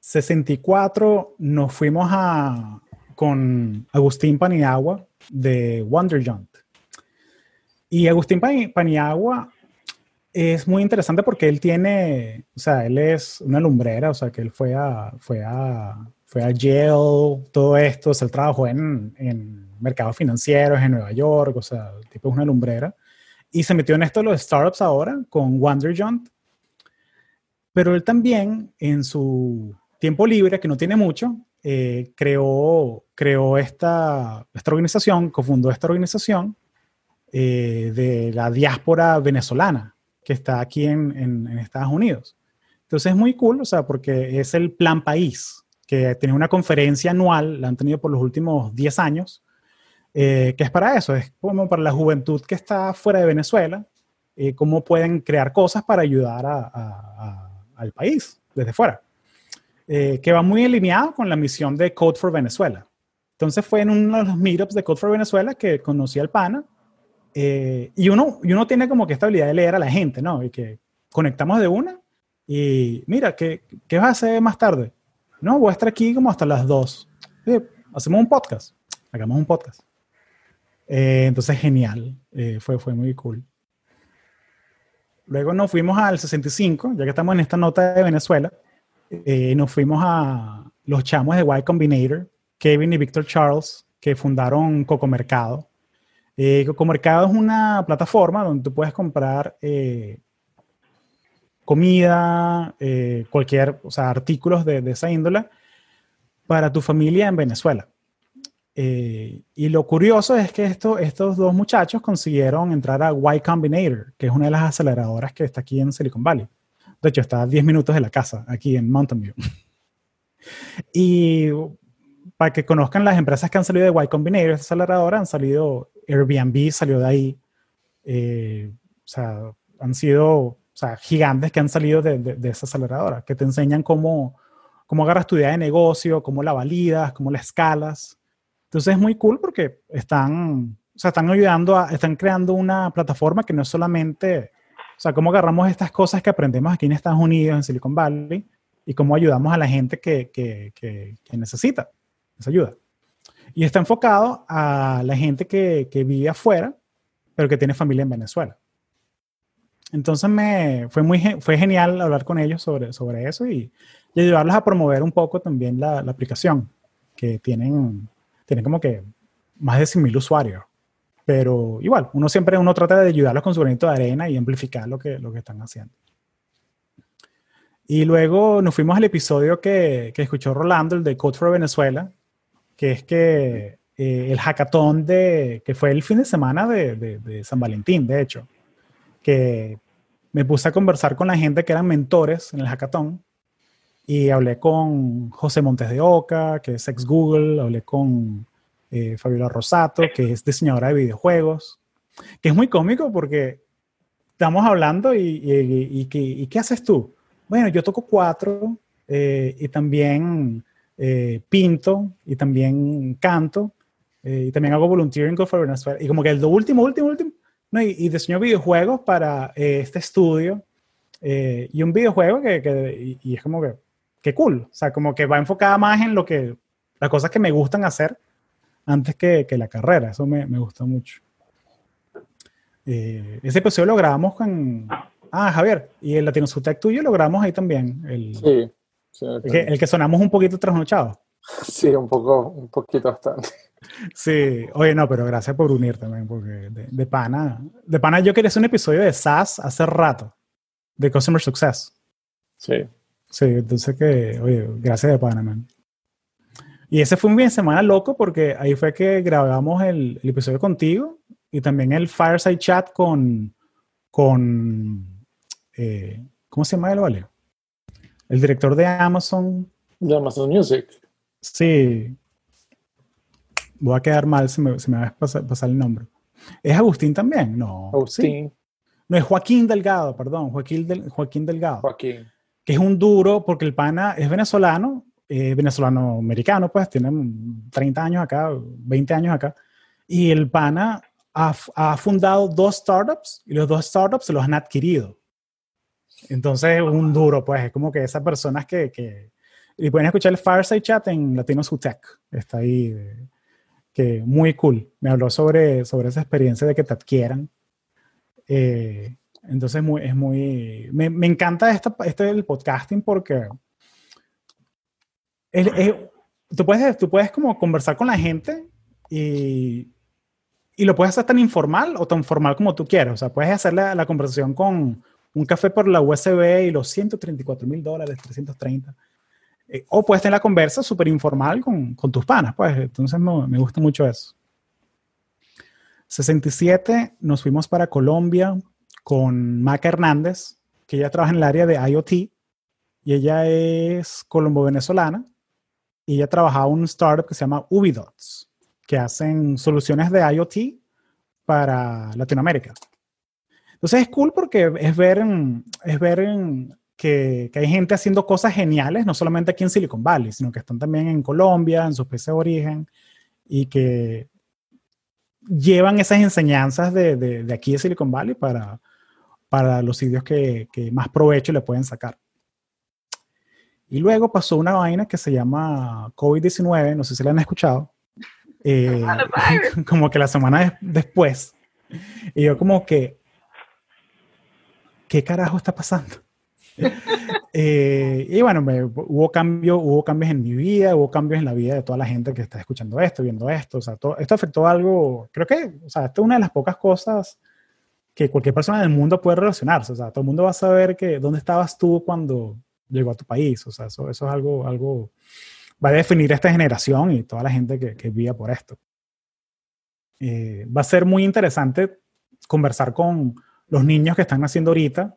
64 nos fuimos a, con Agustín Paniagua de Wonderjunt. Y Agustín Pani- Paniagua es muy interesante porque él tiene, o sea, él es una lumbrera, o sea, que él fue a, fue a, fue a Yale, todo esto, o sea, él trabajó en, en mercados financieros en Nueva York, o sea, el tipo es una lumbrera. Y se metió en esto de los startups ahora con Wonderjunt. Pero él también, en su tiempo libre, que no tiene mucho, eh, creó, creó esta, esta organización, cofundó esta organización eh, de la diáspora venezolana que está aquí en, Estados Unidos. Entonces es muy cool, o sea, porque es el Plan País, que tiene una conferencia anual, la han tenido por los últimos 10 años, eh, que es para eso, es como para la juventud que está fuera de Venezuela, eh, cómo pueden crear cosas para ayudar al país desde fuera, eh, que va muy alineado con la misión de Code for Venezuela. Entonces fue en uno de los meetups de Code for Venezuela que conocí al pana eh, y, uno, y uno tiene como que esta habilidad de leer a la gente, ¿no? Y que conectamos de una y mira, ¿qué, qué vas a hacer más tarde? No, voy a estar aquí como hasta las dos. Eh, Hacemos un podcast. Hagamos un podcast. Eh, entonces, genial. Eh, fue, fue muy cool. Luego nos fuimos al 65, ya que estamos en esta nota de Venezuela. eh, nos fuimos a los chamos de Y Combinator, Kevin y Victor Charles, que fundaron Coco Mercado. Eh, Coco Mercado es una plataforma donde tú puedes comprar eh, comida, eh, cualquier, o sea, artículos de, de esa índole para tu familia en Venezuela. Eh, y lo curioso es que esto, estos dos muchachos consiguieron entrar a Y Combinator, que es una de las aceleradoras que está aquí en Silicon Valley. De hecho, está a 10 minutos de la casa, aquí en Mountain View. [LAUGHS] y para que conozcan las empresas que han salido de Y Combinator, esta aceleradora, han salido, Airbnb salió de ahí. Eh, o sea, han sido o sea, gigantes que han salido de, de, esa aceleradora, que te enseñan cómo, cómo agarras tu idea de negocio, cómo la validas, cómo la escalas. Entonces es muy cool porque están, o sea, están ayudando están creando una plataforma que no es solamente, o sea, cómo agarramos estas cosas que aprendemos aquí en Estados Unidos, en Silicon Valley, y cómo ayudamos a la gente que, que, que, que necesita esa ayuda. Y está enfocado a la gente que, que vive afuera, pero que tiene familia en Venezuela. Entonces me, fue, muy, fue genial hablar con ellos sobre, sobre eso y, y ayudarlos a promover un poco también la, la aplicación, que tienen, tienen como que más de 100.000 usuarios. Pero igual, uno siempre uno trata de ayudarlos con su granito de arena y amplificar lo que, lo que están haciendo. Y luego nos fuimos al episodio que, que escuchó Rolando, el de Code for Venezuela, que es que eh, el hackathon de, que fue el fin de semana de, San Valentín, de hecho, que me puse a conversar con la gente que eran mentores en el hackathon y hablé con José Montes de Oca, que es ex Google, hablé con eh, Fabiola Rosato, que es diseñadora de videojuegos, que es muy cómico porque estamos hablando y, ¿y qué haces tú? Bueno, yo toco cuatro eh, y también eh, pinto y también canto eh, y también hago volunteering for Venezuela. Y como que lo último, último, último, no, y, y diseño videojuegos para eh, este estudio eh, y un videojuego que, que- y, y es como que, que cool, o sea, como que va enfocada más en lo que, las cosas que me gustan hacer antes que, que la carrera, eso me, me gusta mucho. Eh, ese episodio lo grabamos con, ah, Javier, y el Latino Sutec tuyo lo grabamos ahí también, el, Sí, sí, el que, el que sonamos un poquito trasnochados. [LAUGHS] sí, un poco, un poquito bastante. [LAUGHS] Sí, oye, no, pero gracias por unir también, porque de, de pana, de pana yo quería hacer un episodio de SaaS hace rato, de Customer Success. Sí. Sí, entonces que, oye, gracias de pana, man. Y ese fue un fin de semana loco porque ahí fue que grabamos el, el episodio contigo y también el Fireside Chat con, con eh, ¿cómo se llama él, vale? El director de Amazon. De Amazon Music. Sí. Voy a quedar mal si me, si me va a pasar, pasar el nombre. ¿Es Agustín también? No. sí. Agustín, No, es Joaquín Delgado, perdón. Joaquín, Del- Joaquín Delgado. Joaquín. que es un duro porque el pana es venezolano, eh, venezolano-americano, pues tiene 30 años acá, 20 años acá, y el pana ha, ha fundado dos startups y los dos startups se los han adquirido. Entonces, un duro, pues, es como que esas personas que, que y pueden escuchar el Fireside Chat en Latino Sutec, está ahí, eh, que muy cool. Me habló sobre, sobre esa experiencia de que te adquieran. Eh, entonces muy, es muy... Me, me encanta esta, este del podcasting porque es- es- tú, puedes, tú puedes como conversar con la gente y, y lo puedes hacer tan informal o tan formal como tú quieras. O sea, puedes hacer la, la conversación con un café por la USB y los 134 mil dólares, 330. Eh, o puedes tener la conversa súper informal con, con tus panas. Pues entonces me, me gusta mucho eso. 67, nos fuimos para Colombia con Maca Hernández, que ella trabaja en el área de IoT y ella es colombo-venezolana y ella trabajaba en un startup que se llama Ubidots, que hacen soluciones de IoT para Latinoamérica. Entonces es cool porque es ver, es ver que, que hay gente haciendo cosas geniales, no solamente aquí en Silicon Valley, sino que están también en Colombia, en sus países de origen, y que llevan esas enseñanzas de, de- de aquí de Silicon Valley para, para los sitios que, que más provecho le pueden sacar. Y luego pasó una vaina que se llama COVID-19, no sé si la han escuchado, eh, [LAUGHS] como que la semana des- después. Y yo como que, ¿qué carajo está pasando? [LAUGHS] Eh, y bueno, me- hubo, cambio, hubo cambios en mi vida, hubo cambios en la vida de toda la gente que está escuchando esto, viendo esto. O sea, todo, esto afectó algo, creo que, o sea, esto es una de las pocas cosas que cualquier persona del mundo puede relacionarse. O sea, todo el mundo va a saber que dónde estabas tú cuando llegó a tu país. O sea, eso, eso es algo, algo, va a definir esta generación y toda la gente que, que vía por esto. Eh, va a ser muy interesante conversar con los niños que están naciendo ahorita,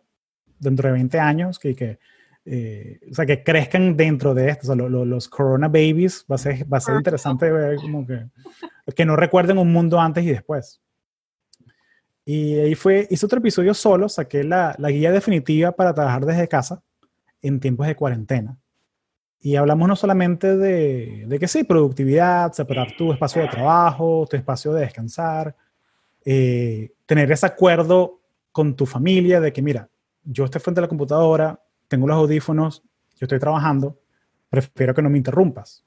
dentro de 20 años, que, que eh, o sea, que crezcan dentro de esto, o sea, lo- lo- los corona babies, va a ser, va a ser interesante ver como que, que no recuerden un mundo antes y después. Y ahí fue, hice otro episodio solo, saqué la, la guía definitiva para trabajar desde casa en tiempos de cuarentena. Y hablamos no solamente de, de que sí, productividad, separar tu espacio de trabajo, tu espacio de descansar, eh, tener ese acuerdo con tu familia de que, mira, yo estoy frente a la computadora, tengo los audífonos, yo estoy trabajando, prefiero que no me interrumpas.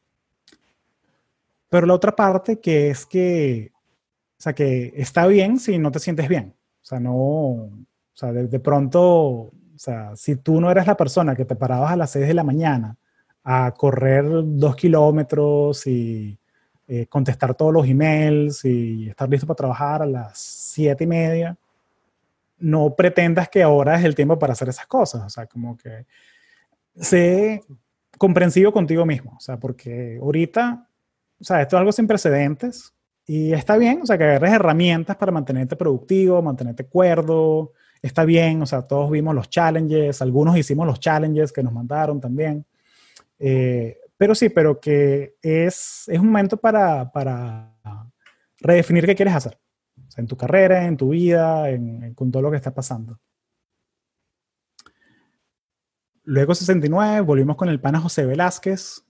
pero la otra parte que es que, o sea, que está bien si no te sientes bien. O sea, no, o sea, de, pronto, o sea, si tú no eres la persona que te parabas a las 6 de la mañana a correr dos kilómetros y eh, contestar todos los emails y estar listo para trabajar a las siete y media, no pretendas que ahora es el tiempo para hacer esas cosas. O sea, como que sé comprensivo contigo mismo. O sea, porque ahorita, o sea, esto es algo sin precedentes y está bien, o sea, que agarres herramientas para mantenerte productivo, mantenerte cuerdo. Está bien, o sea, todos vimos los challenges, algunos hicimos los challenges que nos mandaron también. Eh, pero sí, pero que es, es un momento para, para redefinir qué quieres hacer. En tu carrera, en tu vida, en, en, con todo lo que está pasando. Luego 69, volvimos con el pana José Velázquez,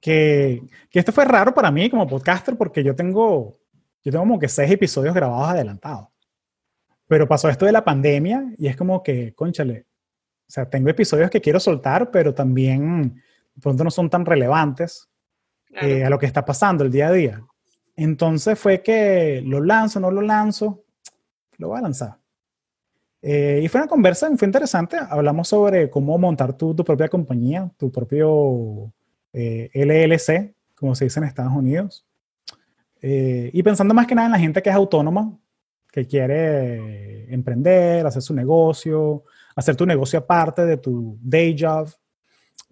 que, que esto fue raro para mí como podcaster porque yo tengo, yo tengo como que seis episodios grabados adelantados. Pero pasó esto de la pandemia y es como que, conchale, o sea, tengo episodios que quiero soltar, pero también pronto no son tan relevantes claro. eh, a lo que está pasando el día a día. Entonces fue que lo lanzo, no lo lanzo, lo voy a lanzar. Eh, y fue una conversa, fue interesante. Hablamos sobre cómo montar tu, tu propia compañía, tu propio eh, LLC, como se dice en Estados Unidos. Eh, y pensando más que nada en la gente que es autónoma, que quiere emprender, hacer su negocio, hacer tu negocio aparte de tu day job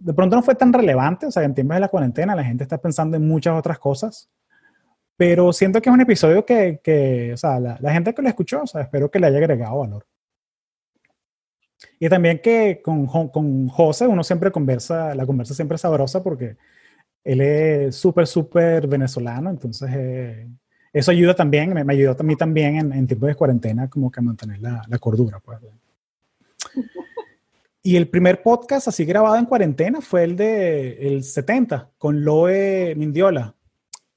de pronto no fue tan relevante, o sea, en tiempos de la cuarentena la gente está pensando en muchas otras cosas, pero siento que es un episodio que, que o sea, la, la, gente que lo escuchó, o sea, espero que le haya agregado valor. Y también que con, con José uno siempre conversa, la conversa siempre es sabrosa porque él es súper, súper venezolano, entonces eh, eso ayuda también, me, me, ayudó a mí también en, en tiempos de cuarentena como que a mantener la, la cordura, pues. [LAUGHS] Y el primer podcast así grabado en cuarentena fue el de el 70 con Loe Mindiola.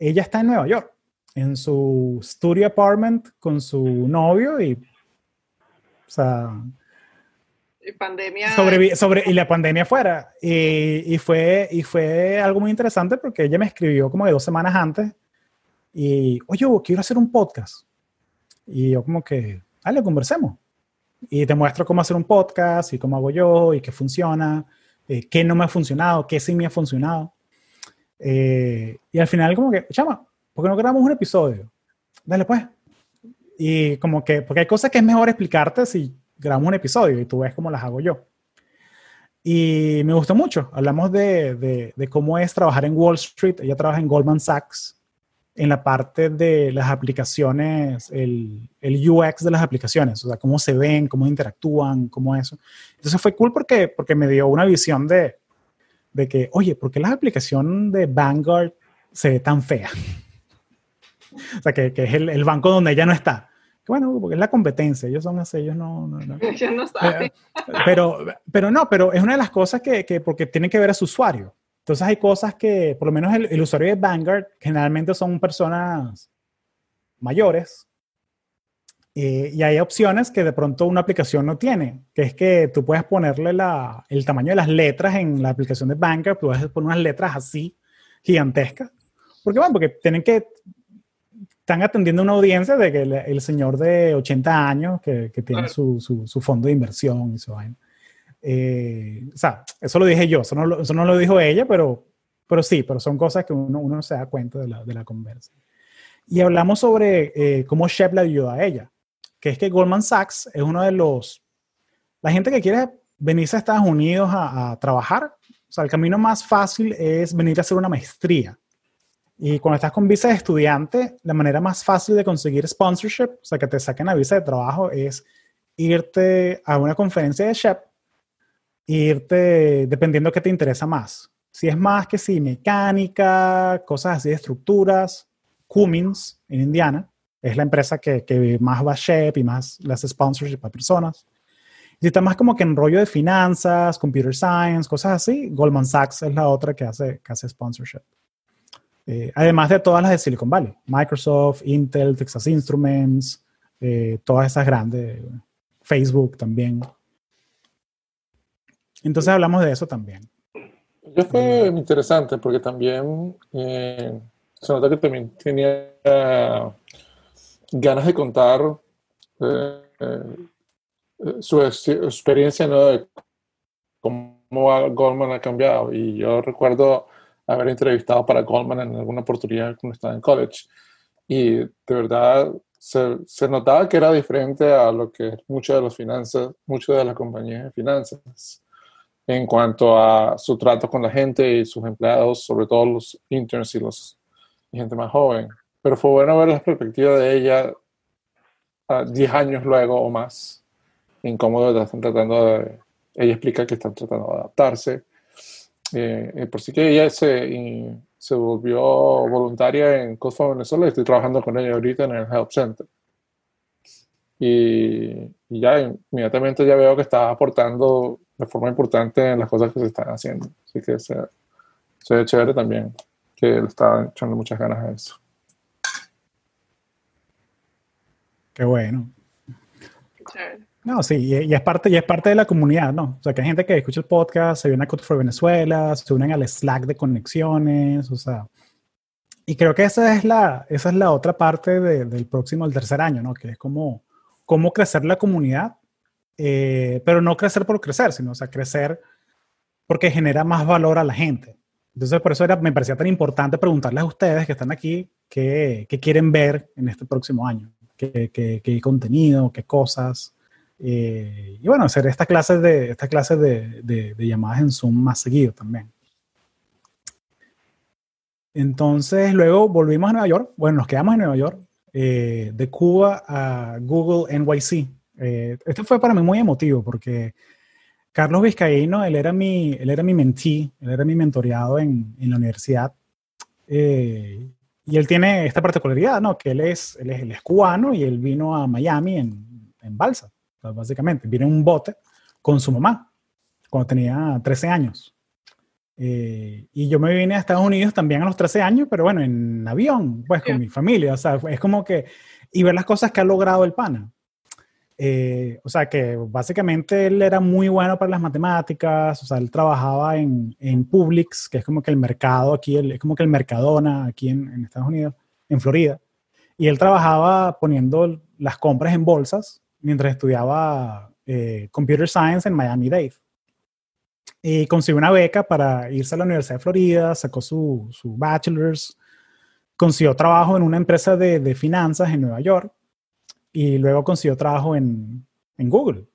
Ella está en Nueva York, en su studio apartment con su novio y, o sea, y pandemia sobre, sobre, y la pandemia fuera. Y, y, fue y fue algo muy interesante porque ella me escribió como de dos semanas antes y oye quiero hacer un podcast y yo como que dale conversemos y te muestro cómo hacer un podcast y cómo hago yo y qué funciona, eh, qué no me ha funcionado, qué sí me ha funcionado. Eh, y al final como que, chama, ¿por qué no grabamos un episodio? Dale pues. Y como que, porque hay cosas que es mejor explicarte si grabamos un episodio y tú ves cómo las hago yo. Y me gustó mucho. Hablamos de, de, de cómo es trabajar en Wall Street. Ella trabaja en Goldman Sachs en la parte de las aplicaciones, el, el, UX de las aplicaciones, o sea, cómo se ven, cómo interactúan, cómo eso. Entonces fue cool porque, porque me dio una visión de, de que, oye, ¿por qué la aplicación de Vanguard se ve tan fea? [LAUGHS] o sea, que, que es el, el, banco donde ella no está. Bueno, porque es la competencia, ellos son así, ellos no... no, no. [LAUGHS] Ellos no saben. Pero, pero no, pero es una de las cosas que, que porque tienen que ver a su usuario. Entonces hay cosas que, por lo menos el, el, usuario de Vanguard, generalmente son personas mayores. Eh, y hay opciones que de pronto una aplicación no tiene, que es que tú puedes ponerle la, el tamaño de las letras en la aplicación de Vanguard, tú puedes poner unas letras así, gigantescas. Porque bueno, porque tienen que, están atendiendo una audiencia de que el, el señor de 80 años que, que tiene su, su, su, fondo de inversión y su vaina. Eh, o sea, eso lo dije yo, eso no, eso no, lo dijo ella, pero, pero sí, pero son cosas que uno, uno se da cuenta de la, de la conversa. Y hablamos sobre eh, cómo Shep le ayudó a ella, que es que Goldman Sachs es uno de los, la gente que quiere venirse a Estados Unidos a, trabajar, o sea, el camino más fácil es venir a hacer una maestría. Y cuando estás con visa de estudiante, la manera más fácil de conseguir sponsorship, o sea, que te saquen la visa de trabajo, es irte a una conferencia de Shep irte dependiendo qué te interesa más. Si es más que si mecánica, cosas así de estructuras, Cummins en Indiana es la empresa que, que más va a Shep y más hace sponsorship a personas. Si está más como que en rollo de finanzas, computer science, cosas así, Goldman Sachs es la otra que hace, que hace sponsorship. Eh, además de todas las de Silicon Valley, Microsoft, Intel, Texas Instruments, eh, todas esas grandes, Facebook también. Entonces hablamos de eso también. Yo fue interesante porque también eh, se nota que también tenía eh, ganas de contar eh, eh, su ex- experiencia ¿no? de cómo Goldman ha cambiado. Y yo recuerdo haber entrevistado para Goldman en alguna oportunidad cuando estaba en college. Y de verdad se, se notaba que era diferente a lo que muchas de las finanzas, muchas de las compañías de finanzas en cuanto a su trato con la gente y sus empleados, sobre todo los interns y los y gente más joven. Pero fue bueno ver la perspectiva de ella a 10 años luego o más, en cómo están tratando de... Ella explica que están tratando de adaptarse. Eh, eh, por sí que ella se, se volvió voluntaria en Cosmo Venezuela y estoy trabajando con ella ahorita en el Help Center. Y, y ya inmediatamente ya veo que está aportando de forma importante en las cosas que se están haciendo. Así que se, se ve chévere también que le está echando muchas ganas a eso. Qué bueno. Qué chévere. No, sí, y, y es parte, y es parte de la comunidad, ¿no? O sea, que hay gente que escucha el podcast, se viene a Code for Venezuela, se unen al Slack de conexiones, o sea. Y creo que esa es la, esa es la otra parte de- del próximo, el tercer año, ¿no? Que es como cómo crecer la comunidad, eh, pero no crecer por crecer, sino, o sea, crecer porque genera más valor a la gente. Entonces, por eso era, me parecía tan importante preguntarles a ustedes que están aquí qué, qué quieren ver en este próximo año, qué, qué- qué contenido, qué cosas. Eh, y bueno, hacer esta clase de, esta clase de, de- de llamadas en Zoom más seguido también. Entonces, luego volvimos a Nueva York. Bueno, nos quedamos en Nueva York. eh, de Cuba a Google NYC. Eh, esto fue para mí muy emotivo porque Carlos Vizcaíno, él era mi, él era mi mentee, él era mi mentoreado en, en la universidad. Eh, y él tiene esta particularidad, ¿no? Que él es, él es, él es cubano y él vino a Miami en, en balsa, o sea, básicamente. Vino en un bote con su mamá cuando tenía 13 años. Eh, y yo me vine a Estados Unidos también a los 13 años, pero bueno, en avión, pues con mi familia. O sea, es como que. Y ver las cosas que ha logrado el pana. Eh, o sea, que básicamente él era muy bueno para las matemáticas. O sea, él trabajaba en, en Publix, que es como que el mercado aquí, es como que el Mercadona aquí en, en Estados Unidos, en Florida. Y él trabajaba poniendo las compras en bolsas mientras estudiaba eh, Computer Science en Miami Dade. Y consiguió una beca para irse a la Universidad de Florida, sacó su, su bachelor's, consiguió trabajo en una empresa de, de finanzas en Nueva York y luego consiguió trabajo en, en Google.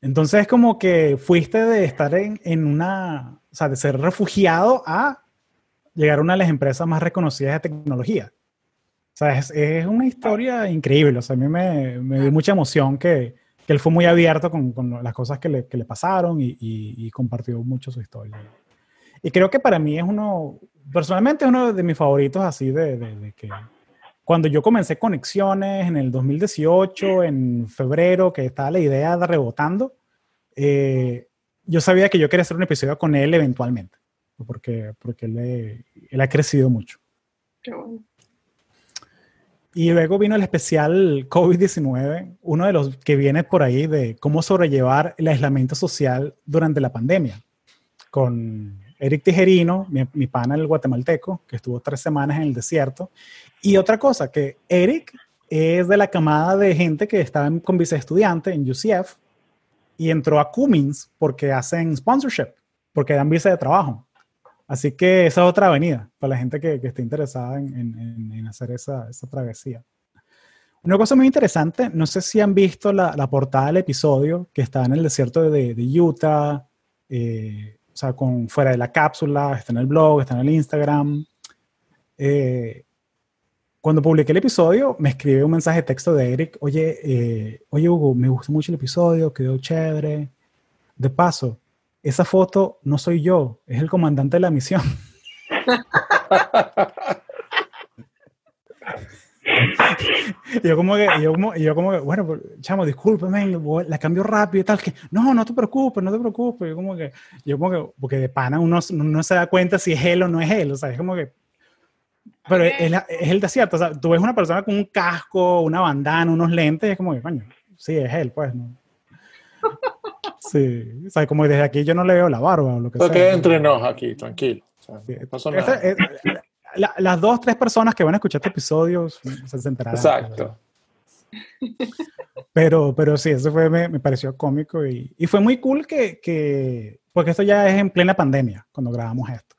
Entonces es como que fuiste de estar en, en una, o sea, de ser refugiado a llegar a una de las empresas más reconocidas de tecnología. O sea, es, es una historia increíble. O sea, a mí me, me dio mucha emoción que, que él fue muy abierto con, con las cosas que le, que le pasaron y, y- y compartió mucho su historia. Y creo que para mí es uno, personalmente es uno de mis favoritos así de, de- de que cuando yo comencé conexiones en el 2018, en febrero, que estaba la idea de rebotando, eh, yo sabía que yo quería hacer un episodio con él eventualmente, porque, porque él, él ha crecido mucho. Qué bueno. Y luego vino el especial COVID-19, uno de los que viene por ahí de cómo sobrellevar el aislamiento social durante la pandemia, con Eric Tijerino, mi, mi pana el guatemalteco, que estuvo tres semanas en el desierto. Y otra cosa, que Eric es de la camada de gente que estaba en- con vice estudiante en UCF y entró a Cummins porque hacen sponsorship, porque dan visa de trabajo. Así que esa es otra avenida para la gente que, que esté interesada en- en hacer esa, esa travesía. Una cosa muy interesante, no sé si han visto la, la portada del episodio que está en el desierto de, de Utah, eh, o sea, con fuera de la cápsula, está en el blog, está en el Instagram. Eh, cuando publiqué el episodio, me escribe un mensaje de texto de Eric, oye, eh, oye Hugo, me gustó mucho el episodio, quedó chévere. De paso, esa foto no soy yo, es el comandante de la misión. [LAUGHS] Y yo como que, yo como, yo como que, bueno, pues, chamo, discúlpeme, la cambio rápido y tal, que no, no te preocupes, no te preocupes. Yo como que, yo como que, porque de pana uno no se da cuenta si es él o no es él, o sea, es como que, pero es, es el desierto, o sea, tú ves una persona con un casco, una bandana, unos lentes, y es como que, coño, sí, es él, pues, ¿no? [LAUGHS] Sí, o sea, como desde aquí yo no le veo la barba o lo que Porque sea. entre nos aquí, tranquilo. O sea, Sí. no Esta- es- la- las dos, tres personas que van a escuchar este episodio se enterarán. Exacto. Pero, pero sí, eso fue, me, me pareció cómico y, y fue muy cool que, que, porque esto ya es en plena pandemia, cuando grabamos esto.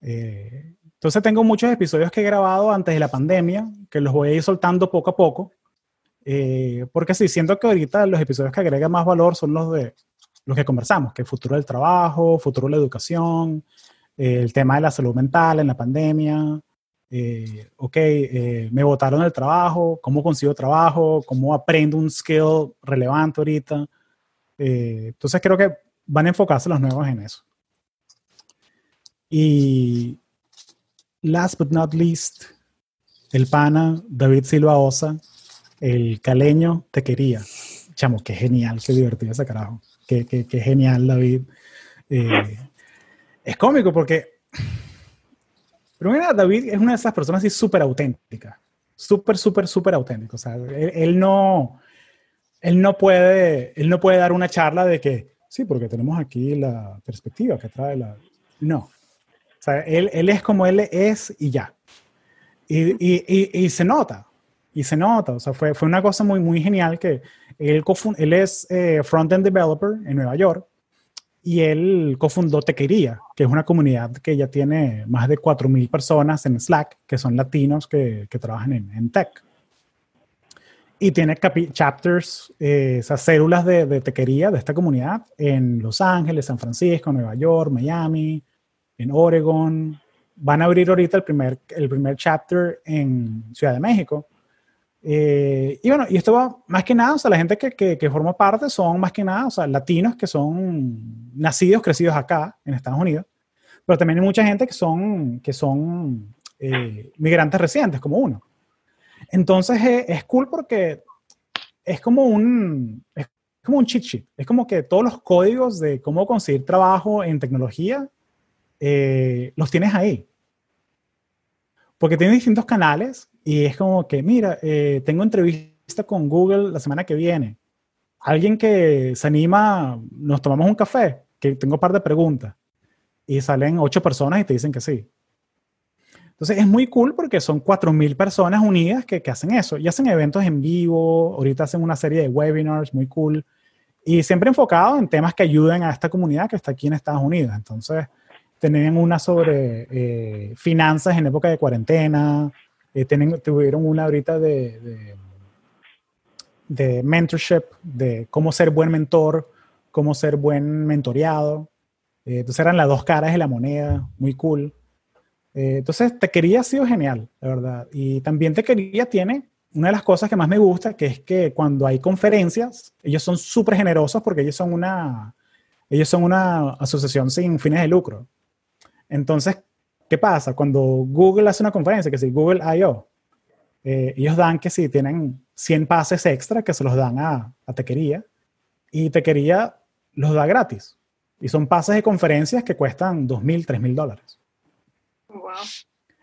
Eh, entonces tengo muchos episodios que he grabado antes de la pandemia, que los voy a ir soltando poco a poco, eh, porque sí, siento que ahorita los episodios que agregan más valor son los de los que conversamos, que futuro del trabajo, futuro de la educación, eh, el tema de la salud mental en la pandemia, eh, ok, eh, me botaron del trabajo, cómo consigo trabajo, cómo aprendo un skill relevante ahorita. Eh, entonces creo que van a enfocarse los nuevos en eso. Y last but not least, el pana David Silva Osa, el caleño te quería. Chamo, qué genial, qué divertido ese carajo. Qué, qué, qué genial, David. Eh, es cómico porque Primero, David es una de esas personas así súper auténticas. Súper, súper, súper auténtico. O sea, él, no, él, no puede, él no puede dar una charla de que, sí, porque tenemos aquí la perspectiva que trae la... No. O sea, él, él es como él es y ya. Y, y, y, se nota. Y se nota. O sea, fue, fue una cosa muy, muy genial que él, él es eh, front-end developer en Nueva York y él cofundó Tequería, que es una comunidad que ya tiene más de 4.000 personas en Slack, que son latinos que, que trabajan en, en tech. Y tiene chapters, eh, esas células de, de tequería de esta comunidad en Los Ángeles, San Francisco, Nueva York, Miami, en Oregon. Van a abrir ahorita el primer, el primer chapter en Ciudad de México. Eh, y bueno, y esto va más que nada, o sea, la gente que, que, que, forma parte son más que nada, o sea, latinos que son nacidos, crecidos acá en Estados Unidos, pero también hay mucha gente que son, que son eh, migrantes recientes, como uno. Entonces eh, es cool porque es como un, es como un cheat sheet, es como que todos los códigos de cómo conseguir trabajo en tecnología eh, los tienes ahí. Porque tiene distintos canales y es como que, mira, eh, tengo entrevista con Google la semana que viene. Alguien que se anima, nos tomamos un café, que tengo un par de preguntas. Y salen ocho personas y te dicen que sí. Entonces es muy cool porque son 4.000 personas unidas que, que, hacen eso. Y hacen eventos en vivo, ahorita hacen una serie de webinars muy cool. Y siempre enfocado en temas que ayuden a esta comunidad que está aquí en Estados Unidos. Entonces tenían una sobre eh, finanzas en época de cuarentena, eh, tienen, tuvieron una ahorita de, de, de, mentorship, de cómo ser buen mentor, cómo ser buen mentoreado. Eh, entonces eran las dos caras de la moneda, muy cool. Eh, entonces Te Quería ha sido genial, la verdad. Y también Te Quería tiene una de las cosas que más me gusta, que es que cuando hay conferencias, ellos son súper generosos porque ellos son una, ellos son una asociación sin fines de lucro. Entonces, ¿qué pasa? Cuando Google hace una conferencia, que si Google I.O., eh, ellos dan que si tienen 100 pases extra que se los dan a, a Tequería y Tequería los da gratis. Y son pases de conferencias que cuestan 2.000, 3.000 dólares. Wow.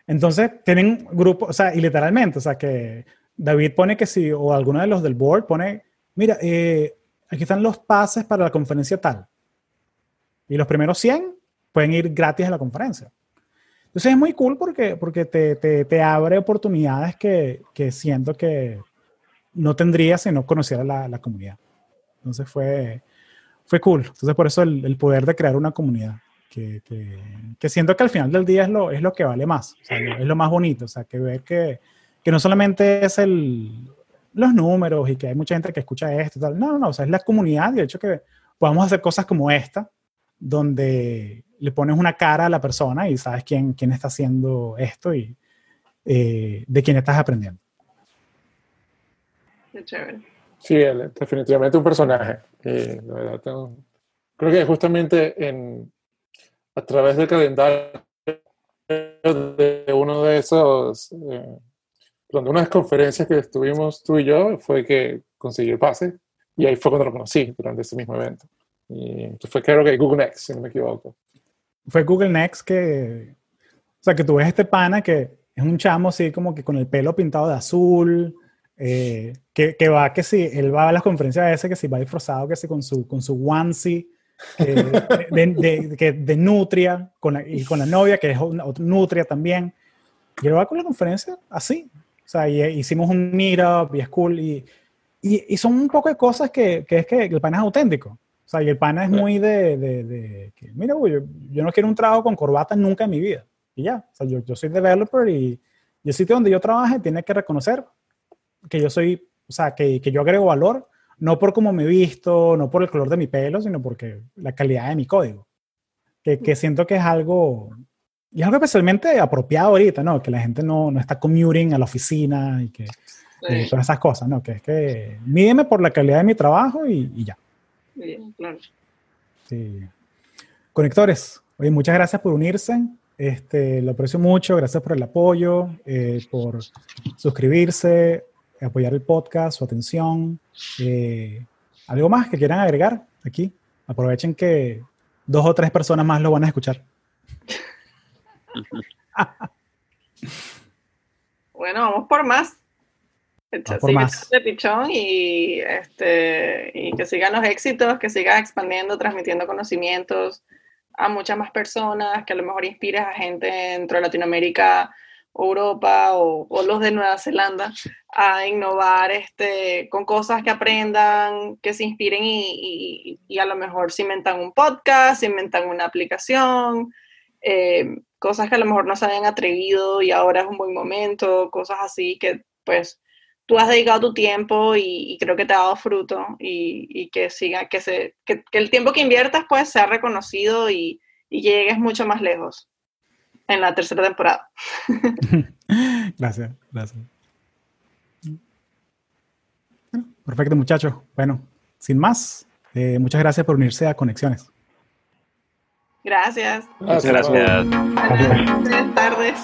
Entonces, tienen grupos, o sea, y literalmente, o sea, que David pone que si, o alguno de los del board pone, mira, eh, aquí están los pases para la conferencia tal. Y los primeros 100 pueden ir gratis a la conferencia. Entonces es muy cool porque, porque te, te, te abre oportunidades que, que, siento que no tendría si no conociera la, la, comunidad. Entonces fue, fue cool. Entonces por eso el, el poder de crear una comunidad. Que, que, que, siento que al final del día es lo, es lo que vale más. O sea, es lo más bonito. O sea, que ver que, que no solamente es el, los números y que hay mucha gente que escucha esto y tal. No, no, no. O sea, es la comunidad y el hecho que podamos hacer cosas como esta, donde le pones una cara a la persona y sabes quién, quién está haciendo esto y eh, de quién estás aprendiendo. Qué chévere. Sí, él, definitivamente un personaje. Eh, la verdad, tengo, creo que justamente en, a través del calendario de uno de esos, eh, donde una de las conferencias que estuvimos tú y yo fue que conseguí el pase y ahí fue cuando lo conocí durante ese mismo evento. Y fue creo que Google Next, si no me equivoco fue Google Next que, o sea, que tú ves este pana que es un chamo así como que con el pelo pintado de azul, eh, que, que, va, que si, él va a las conferencias a ese, que si va disfrazado, que si con su, con su onesie, eh, de, de, de, de, Nutria, con la, y con la novia, que es una, Nutria también. yo voy con la conferencia así. O sea, y, hicimos un meetup y es cool. Y, y, son un poco de cosas que, que, es que el pana es auténtico. O sea, y el pana es muy de, de, de que, mira, yo, yo, no quiero un trabajo con corbata nunca en mi vida. Y ya, o sea, yo, yo soy developer y, y el sitio donde yo trabaje tiene que reconocer que yo soy, o sea, que, que yo agrego valor, no por cómo me he visto, no por el color de mi pelo, sino porque la calidad de mi código. Que, que siento que es algo, y es algo especialmente apropiado ahorita, ¿no? Que la gente no, no está commuting a la oficina y que todas esas cosas, ¿no? Que es que mídeme por la calidad de mi trabajo y, y ya. Bien, claro. Sí. Conectores, oye, muchas gracias por unirse. Este, lo aprecio mucho, gracias por el apoyo, eh, por suscribirse, apoyar el podcast, su atención. Eh, ¿Algo más que quieran agregar aquí? Aprovechen que dos o tres personas más lo van a escuchar. [LAUGHS] bueno, vamos por más. Por más. De pichón y, este, y que sigan los éxitos, que sigan expandiendo, transmitiendo conocimientos a muchas más personas, que a lo mejor inspires a gente dentro de Latinoamérica, Europa o, los de Nueva Zelanda a innovar este, con cosas que aprendan, que se inspiren y, a lo mejor se inventan un podcast, se inventan una aplicación, eh, cosas que a lo mejor no se habían atrevido y ahora es un buen momento, cosas así que pues tú has dedicado tu tiempo y, creo que te ha dado fruto y, que siga, que, se, que, el tiempo que inviertas pues sea reconocido y, llegues mucho más lejos en la tercera temporada. [LAUGHS] gracias, gracias. perfecto, muchachos. Bueno, sin más, eh, muchas gracias por unirse a Conexiones. Gracias. Muchas gracias. Buenas tardes.